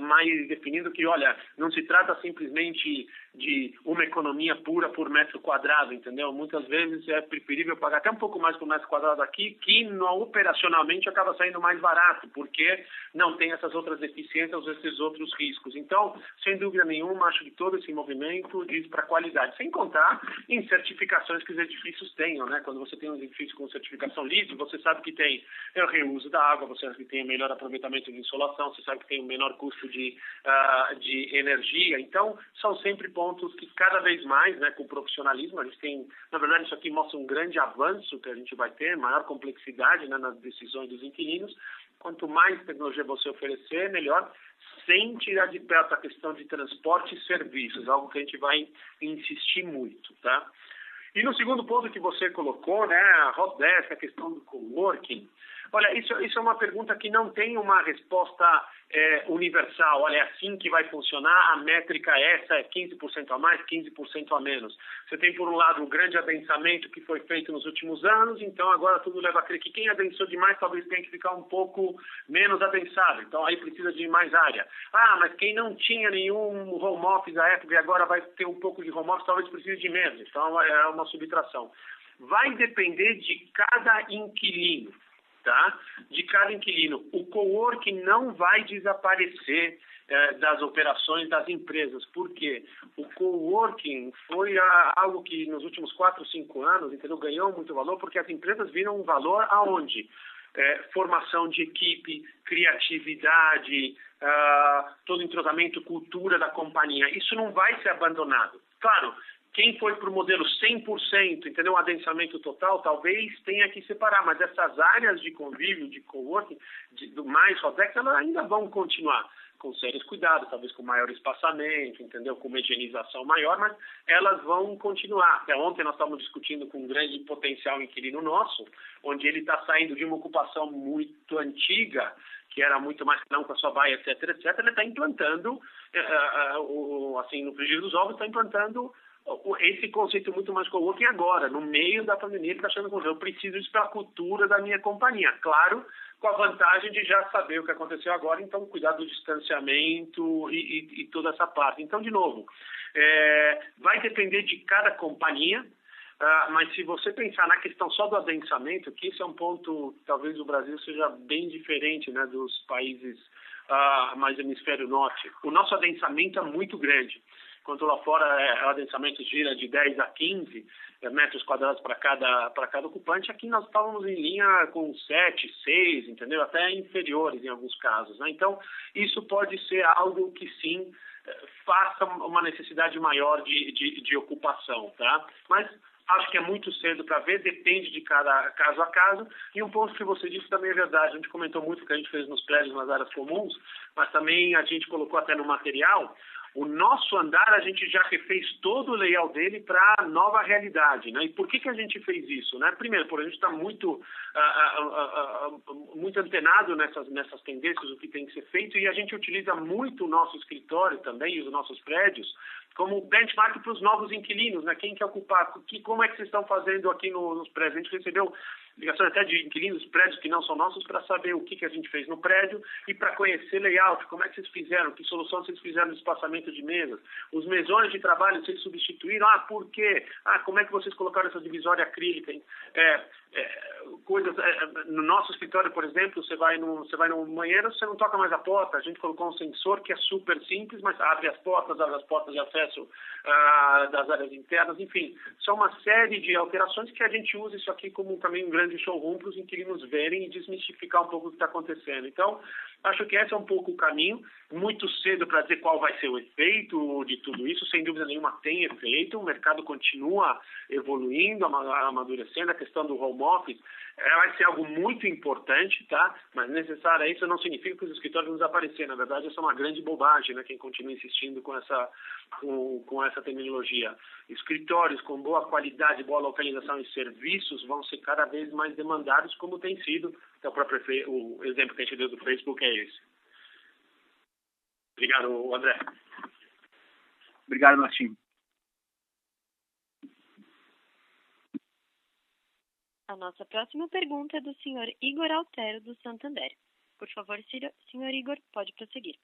mais definindo que, olha, não se trata simplesmente de uma economia pura por metro quadrado, entendeu? Muitas vezes é preferível pagar até um pouco mais por metro quadrado aqui, que no, operacionalmente acaba saindo mais barato, porque não tem essas outras deficiências, esses outros riscos. Então, sem dúvida nenhuma, acho que todo esse movimento diz para a qualidade, sem contar em certificações que os edifícios tenham, né? Quando você tem um edifício com certificação LEED, você sabe que tem o reuso da água, você sabe que tem o melhor aproveitamento de insolação, você sabe que tem um menor custo de, uh, de energia. Então, são sempre pontos que cada vez mais, né, com o profissionalismo, a gente tem, na verdade, isso aqui mostra um grande avanço que a gente vai ter, maior complexidade né, nas decisões dos inquilinos. Quanto mais tecnologia você oferecer, melhor, sem tirar de perto a questão de transporte e serviços, algo que a gente vai insistir muito, tá? E no segundo ponto que você colocou, né, a Hotdesk, a questão do coworking, olha, isso, isso é uma pergunta que não tem uma resposta é, universal, olha, é assim que vai funcionar, a métrica é essa é 15% a mais, 15% a menos. Você tem, por um lado, um grande adensamento que foi feito nos últimos anos, então agora tudo leva a crer que quem adensou demais talvez tenha que ficar um pouco menos adensado, então aí precisa de mais área. Ah, mas quem não tinha nenhum home office à época e agora vai ter um pouco de home office, talvez precise de menos, então é uma subtração. Vai depender de cada inquilino tá? de cada inquilino. O coworking não vai desaparecer eh, das operações das empresas. Por quê? O coworking foi algo que nos últimos quatro, cinco anos entendeu? ganhou muito valor porque as empresas viram um valor aonde? Eh, formação de equipe, criatividade, uh, todo entrosamento, cultura da companhia. Isso não vai ser abandonado. Claro, quem foi para o modelo 100%, entendeu? Adensamento total, talvez tenha que separar, mas essas áreas de convívio, de coworking, de, do mais Rodex, elas ainda vão continuar com sérios cuidados, talvez com maior espaçamento, entendeu? Com uma higienização maior, mas elas vão continuar. Até ontem nós estávamos discutindo com um grande potencial inquilino nosso, onde ele está saindo de uma ocupação muito antiga, que era muito mais não com a sua baia, etc, etc, ele está implantando, uh, uh, uh, assim, no frigir dos ovos, está implantando esse conceito muito mais coworking agora, no meio da pandemia, ele está achando que eu preciso disso para a cultura da minha companhia. Claro, com a vantagem de já saber o que aconteceu agora, então cuidar do distanciamento e, e, e toda essa parte. Então, de novo, é, vai depender de cada companhia, uh, mas se você pensar na questão só do adensamento, que isso é um ponto, talvez o Brasil seja bem diferente né, dos países uh, mais hemisfério norte. O nosso adensamento é muito grande enquanto lá fora é, o adensamento gira de 10 a 15 é, metros quadrados para cada, para cada ocupante, aqui nós estávamos em linha com 7, 6, entendeu? Até inferiores em alguns casos. Né? Então, isso pode ser algo que sim é, faça uma necessidade maior de, de, de ocupação, tá? Mas Acho que é muito cedo para ver, depende de cada caso a caso. E um ponto que você disse também é verdade. A gente comentou muito que a gente fez nos prédios, nas áreas comuns, mas também a gente colocou até no material o nosso andar, a gente já refez todo o layout dele para a nova realidade. Né? E por que, que a gente fez isso? Né? Primeiro, porque a gente está muito, uh, uh, uh, muito antenado nessas, nessas tendências, o que tem que ser feito, e a gente utiliza muito o nosso escritório também, e os nossos prédios, como benchmark para os novos inquilinos, né? Quem quer ocupar, que, como é que vocês estão fazendo aqui no, nos prédios? A gente recebeu ligações até de inquilinos, prédios que não são nossos, para saber o que, que a gente fez no prédio e para conhecer layout, como é que vocês fizeram, que solução vocês fizeram no espaçamento de mesas, os mesões de trabalho vocês substituíram, ah, por quê? Ah, como é que vocês colocaram essa divisória acrílica? É, é, coisas, é, no nosso escritório, por exemplo, você vai, no, você vai no banheiro, você não toca mais a porta, a gente colocou um sensor que é super simples, mas abre as portas, abre as portas de acesso ah, das áreas internas, enfim, são uma série de alterações que a gente usa isso aqui como também um grande showroom para os inquilinos verem e desmistificar um pouco o que está acontecendo. Então, acho que esse é um pouco o caminho. Muito cedo para dizer qual vai ser o efeito de tudo isso, sem dúvida nenhuma tem efeito. O mercado continua evoluindo, amadurecendo. A questão do home office vai ser algo muito importante, tá? Mas necessário isso não significa que os escritórios vão desaparecer. Na verdade, isso é uma grande bobagem, né? Quem continua insistindo com essa, com, com essa terminologia. Escritórios com boa qualidade, boa localização e serviços vão ser cada vez mais demandados, como tem sido. Então, o próprio o exemplo que a gente deu do Facebook é esse. Obrigado, André. Obrigado, Martim. A nossa próxima pergunta é do senhor Igor Altero, do Santander. Por favor, senhor Igor, pode prosseguir.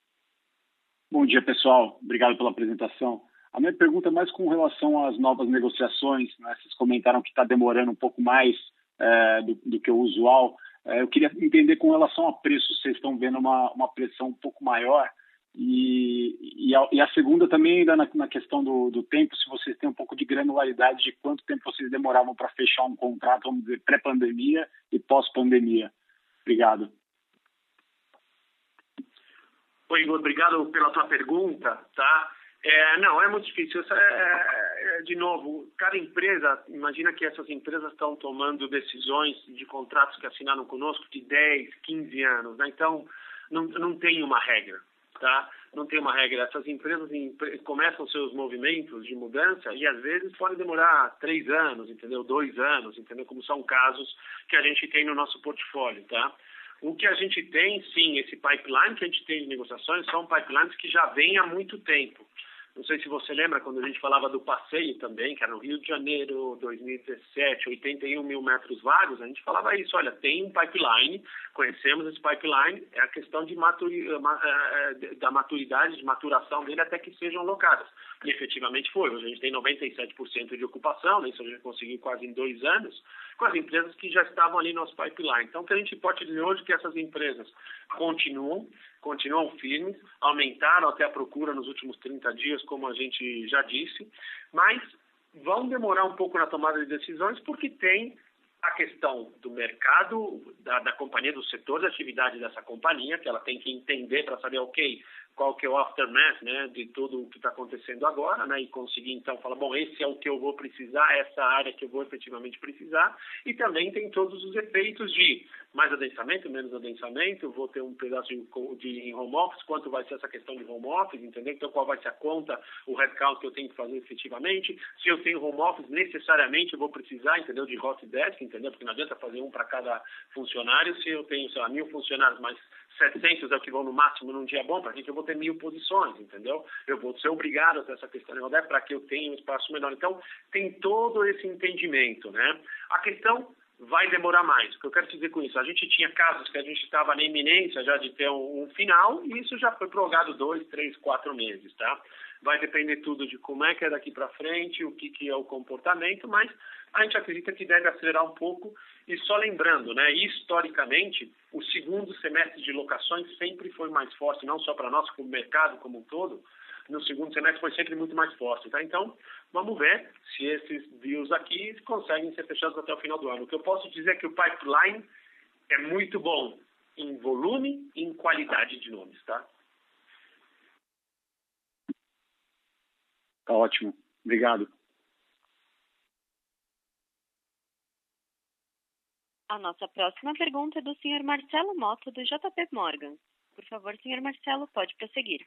Bom dia, pessoal. Obrigado pela apresentação. A minha pergunta é mais com relação às novas negociações. Né? Vocês comentaram que está demorando um pouco mais é, do, do, que o usual. É, eu queria entender com relação a preço, vocês estão vendo uma, uma pressão um pouco maior e, e, a, e a segunda também ainda na, na questão do, do, tempo, se vocês têm um pouco de granularidade de quanto tempo vocês demoravam para fechar um contrato, vamos dizer, pré-pandemia e pós-pandemia. Obrigado. Oi, Igor, obrigado pela tua pergunta, tá? É, não, é muito difícil. É, é, de novo, cada empresa, imagina que essas empresas estão tomando decisões de contratos que assinaram conosco de 10, 15 anos, né? Então, não, não tem uma regra tá? Não tem uma regra. Essas empresas começam seus movimentos de mudança e às vezes podem demorar três anos, entendeu? Dois anos, entendeu? Como são casos que a gente tem no nosso portfólio, tá? O que a gente tem, sim, esse pipeline que a gente tem de negociações são pipelines que já vêm há muito tempo. Não sei se você lembra quando a gente falava do passeio também, que era no Rio de Janeiro, 2017, 81 mil metros vagos, a gente falava isso, olha, tem um pipeline, conhecemos esse pipeline, é a questão de maturi, eh, eh, da maturidade, de maturação dele até que sejam locadas. E efetivamente foi, hoje a gente tem 97% de ocupação, né, isso a gente conseguiu quase em dois anos, com as empresas que já estavam ali no nosso pipeline. Então, o que a gente pode dizer hoje é que essas empresas continuam, continuam firmes, aumentaram até a procura nos últimos 30 dias, como a gente já disse, mas vão demorar um pouco na tomada de decisões porque tem a questão do mercado, da, da companhia, do setor de atividade dessa companhia, que ela tem que entender para saber, ok, qual que é o aftermath, né, de tudo o que está acontecendo agora, né, e conseguir então falar, bom, esse é o que eu vou precisar, essa área que eu vou efetivamente precisar, e também tem todos os efeitos de mais adensamento, menos adensamento, vou ter um pedaço de, de em home office, quanto vai ser essa questão de home office, entendeu? Então qual vai ser a conta, o headcount que eu tenho que fazer efetivamente, se eu tenho home office, necessariamente eu vou precisar, entendeu, de hot desk, entendeu? Porque não adianta fazer um para cada funcionário, se eu tenho, sei lá, mil funcionários mais 700 é o que vão no máximo num dia bom, para que eu vou ter mil posições, entendeu? Eu vou ser obrigado a ter essa questão de rodar para que eu tenha um espaço menor. Então, tem todo esse entendimento, né? A questão vai demorar mais. O que eu quero dizer com isso? A gente tinha casos que a gente estava na iminência já de ter um, um, final e isso já foi prorrogado dois, três, quatro meses, tá? Vai depender tudo de como é que é daqui para frente, o que, que é o comportamento, mas a gente acredita que deve acelerar um pouco. E só lembrando, né, historicamente, o segundo semestre de locações sempre foi mais forte, não só para nós, como mercado como um todo, no segundo semestre foi sempre muito mais forte. Tá? Então, vamos ver se esses deals aqui conseguem ser fechados até o final do ano. O que eu posso dizer é que o pipeline é muito bom em volume e em qualidade de nomes. Tá? Tá ótimo. Obrigado. A nossa próxima pergunta é do Sr. Marcelo Mota, do JP Morgan. Por favor, Sr. Marcelo, pode prosseguir.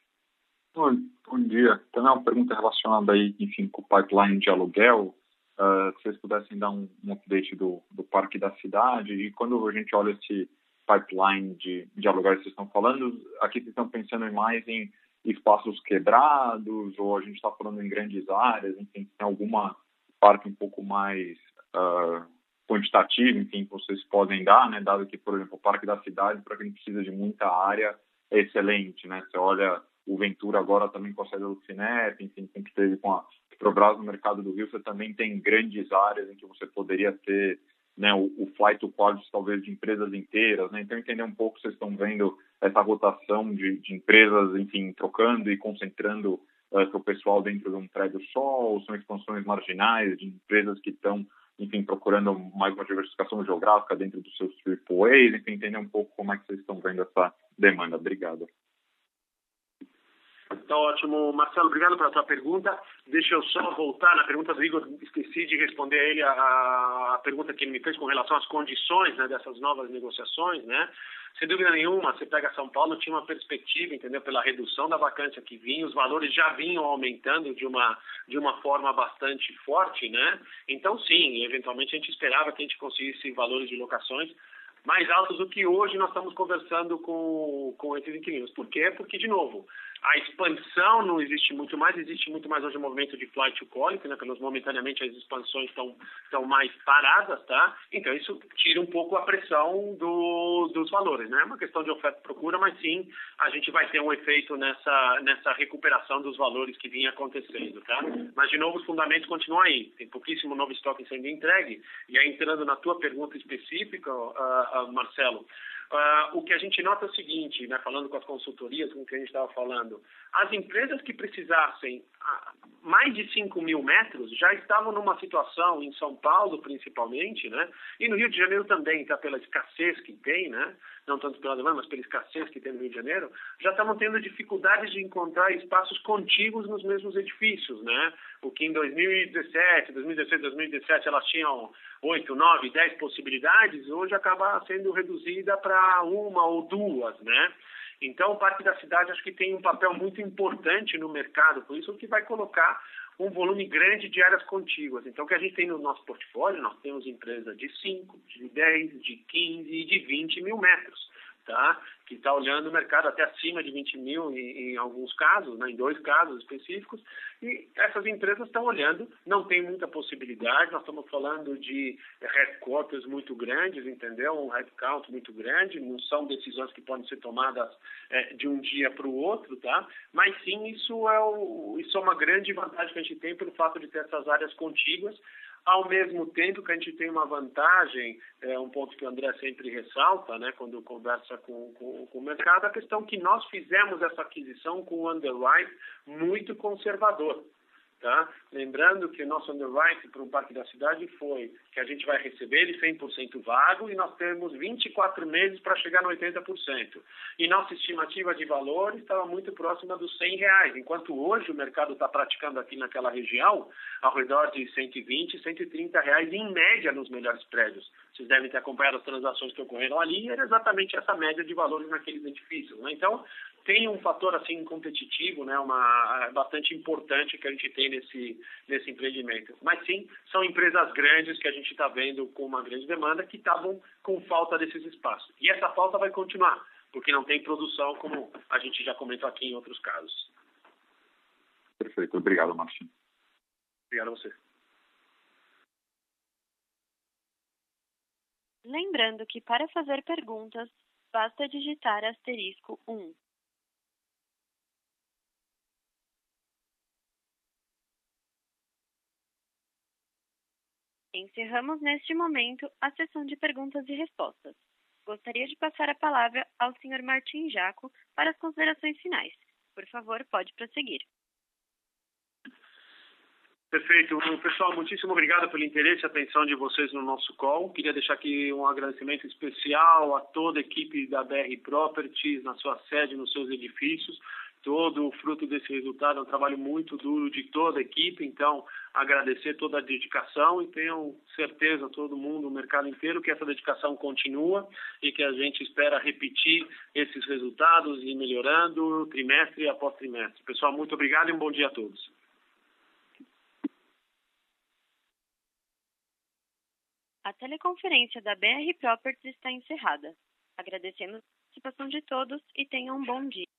Oi, bom dia. Também uma pergunta relacionada aí, enfim, com o pipeline de aluguel. Uh, se vocês pudessem dar um, um update do, do parque da cidade e quando a gente olha esse pipeline de, de aluguel que vocês estão falando, aqui vocês estão pensando mais em espaços quebrados ou a gente está falando em grandes áreas, enfim, tem alguma parte um pouco mais uh, quantitativo, enfim, que vocês podem dar, né? Dado que, por exemplo, o Parque da Cidade, para quem precisa de muita área, é excelente, né? Você olha o Ventura agora também com a saída do Cinep, enfim, que teve com a Petrobras no mercado do Rio, você também tem grandes áreas em que você poderia ter né, o, o flight to quality talvez de empresas inteiras, né? Então entender um pouco vocês estão vendo essa rotação de, de empresas, enfim, trocando e concentrando uh, seu pessoal dentro de um prédio só, ou são expansões marginais de empresas que estão enfim, procurando mais uma diversificação geográfica dentro dos seus AAAs, enfim, entender um pouco como é que vocês estão vendo essa demanda. Obrigado. Tá ótimo, Marcelo, obrigado pela tua pergunta. Deixa eu só voltar na pergunta do Igor, esqueci de responder a ele a, a pergunta que ele me fez com relação às condições né, dessas novas negociações, né? Sem dúvida nenhuma, você pega São Paulo, tinha uma perspectiva, entendeu? Pela redução da vacância que vinha, os valores já vinham aumentando de uma, de uma forma bastante forte, né? Então, sim, eventualmente a gente esperava que a gente conseguisse valores de locações mais altos do que hoje nós estamos conversando com, com esses inquilinos. Por quê? Porque, de novo, a expansão não existe muito mais, existe muito mais hoje o movimento de flight to quality, né? Pelos momentaneamente as expansões estão estão mais paradas, tá? Então isso tira um pouco a pressão do, dos valores, né? É uma questão de oferta e procura, mas sim a gente vai ter um efeito nessa nessa recuperação dos valores que vinha acontecendo, tá? Mas de novo os fundamentos continuam aí, tem pouquíssimo novo estoque sendo entregue e aí entrando na tua pergunta específica, uh, uh, Marcelo. Uh, o que a gente nota é o seguinte, né, falando com as consultorias, com o que a gente estava falando, as empresas que precisassem uh, mais de 5 mil metros já estavam numa situação, em São Paulo principalmente, né, e no Rio de Janeiro também, tá, pela escassez que tem, né, não tanto pela demanda, mas pela escassez que tem no Rio de Janeiro, já estavam tendo dificuldades de encontrar espaços contíguos nos mesmos edifícios, né, o que em 2017, 2016, 2017 elas tinham 8, 9, 10 possibilidades, hoje acaba sendo reduzida para uma ou duas, né? Então, o Parque da Cidade acho que tem um papel muito importante no mercado, por isso que vai colocar um volume grande de áreas contíguas. Então, o que a gente tem no nosso portfólio, nós temos empresas de 5, de 10, de 15 e de 20 mil metros tá? que está olhando o mercado até acima de 20 mil em, em alguns casos, né? em dois casos específicos, e essas empresas estão olhando, não tem muita possibilidade, nós estamos falando de headquarters muito grandes, entendeu? Um headcount muito grande, não são decisões que podem ser tomadas é, de um dia para o outro, tá? Mas sim, isso é, o, isso é uma grande vantagem que a gente tem pelo fato de ter essas áreas contíguas, ao mesmo tempo que a gente tem uma vantagem, é um ponto que o André sempre ressalta, né, quando conversa com, com, com o mercado, a questão que nós fizemos essa aquisição com um underwrite muito conservador. Tá? Lembrando que o nosso underwrite para o Parque da Cidade foi que a gente vai receber ele 100% vago e nós temos 24 meses para chegar no 80%. E nossa estimativa de valor estava muito próxima dos 100 reais, enquanto hoje o mercado está praticando aqui naquela região ao redor de 120, 130 reais em média nos melhores prédios. Vocês devem ter acompanhado as transações que ocorreram ali era exatamente essa média de valores naqueles edifícios. Né? Então, tem um fator assim competitivo, né, uma é bastante importante que a gente tem nesse nesse empreendimento. Mas sim, são empresas grandes que a gente está vendo com uma grande demanda que estavam com falta desses espaços. E essa falta vai continuar, porque não tem produção, como a gente já comentou aqui em outros casos. Perfeito, obrigado, Marcinho. Obrigado a você. Lembrando que para fazer perguntas, basta digitar asterisco 1. Encerramos neste momento a sessão de perguntas e respostas. Gostaria de passar a palavra ao Sr. Martim Jaco para as considerações finais. Por favor, pode prosseguir. Perfeito. Pessoal, muitíssimo obrigado pelo interesse e atenção de vocês no nosso call. Queria deixar aqui um agradecimento especial a toda a equipe da BR Properties, na sua sede, nos seus edifícios, todo o fruto desse resultado é um trabalho muito duro de toda a equipe, então agradecer toda a dedicação e tenham certeza todo mundo, o mercado inteiro, que essa dedicação continua e que a gente espera repetir esses resultados e melhorando trimestre após trimestre. Pessoal, muito obrigado e um bom dia a todos. A teleconferência da BR Properties está encerrada. Agradecemos a participação de todos e tenham um bom dia.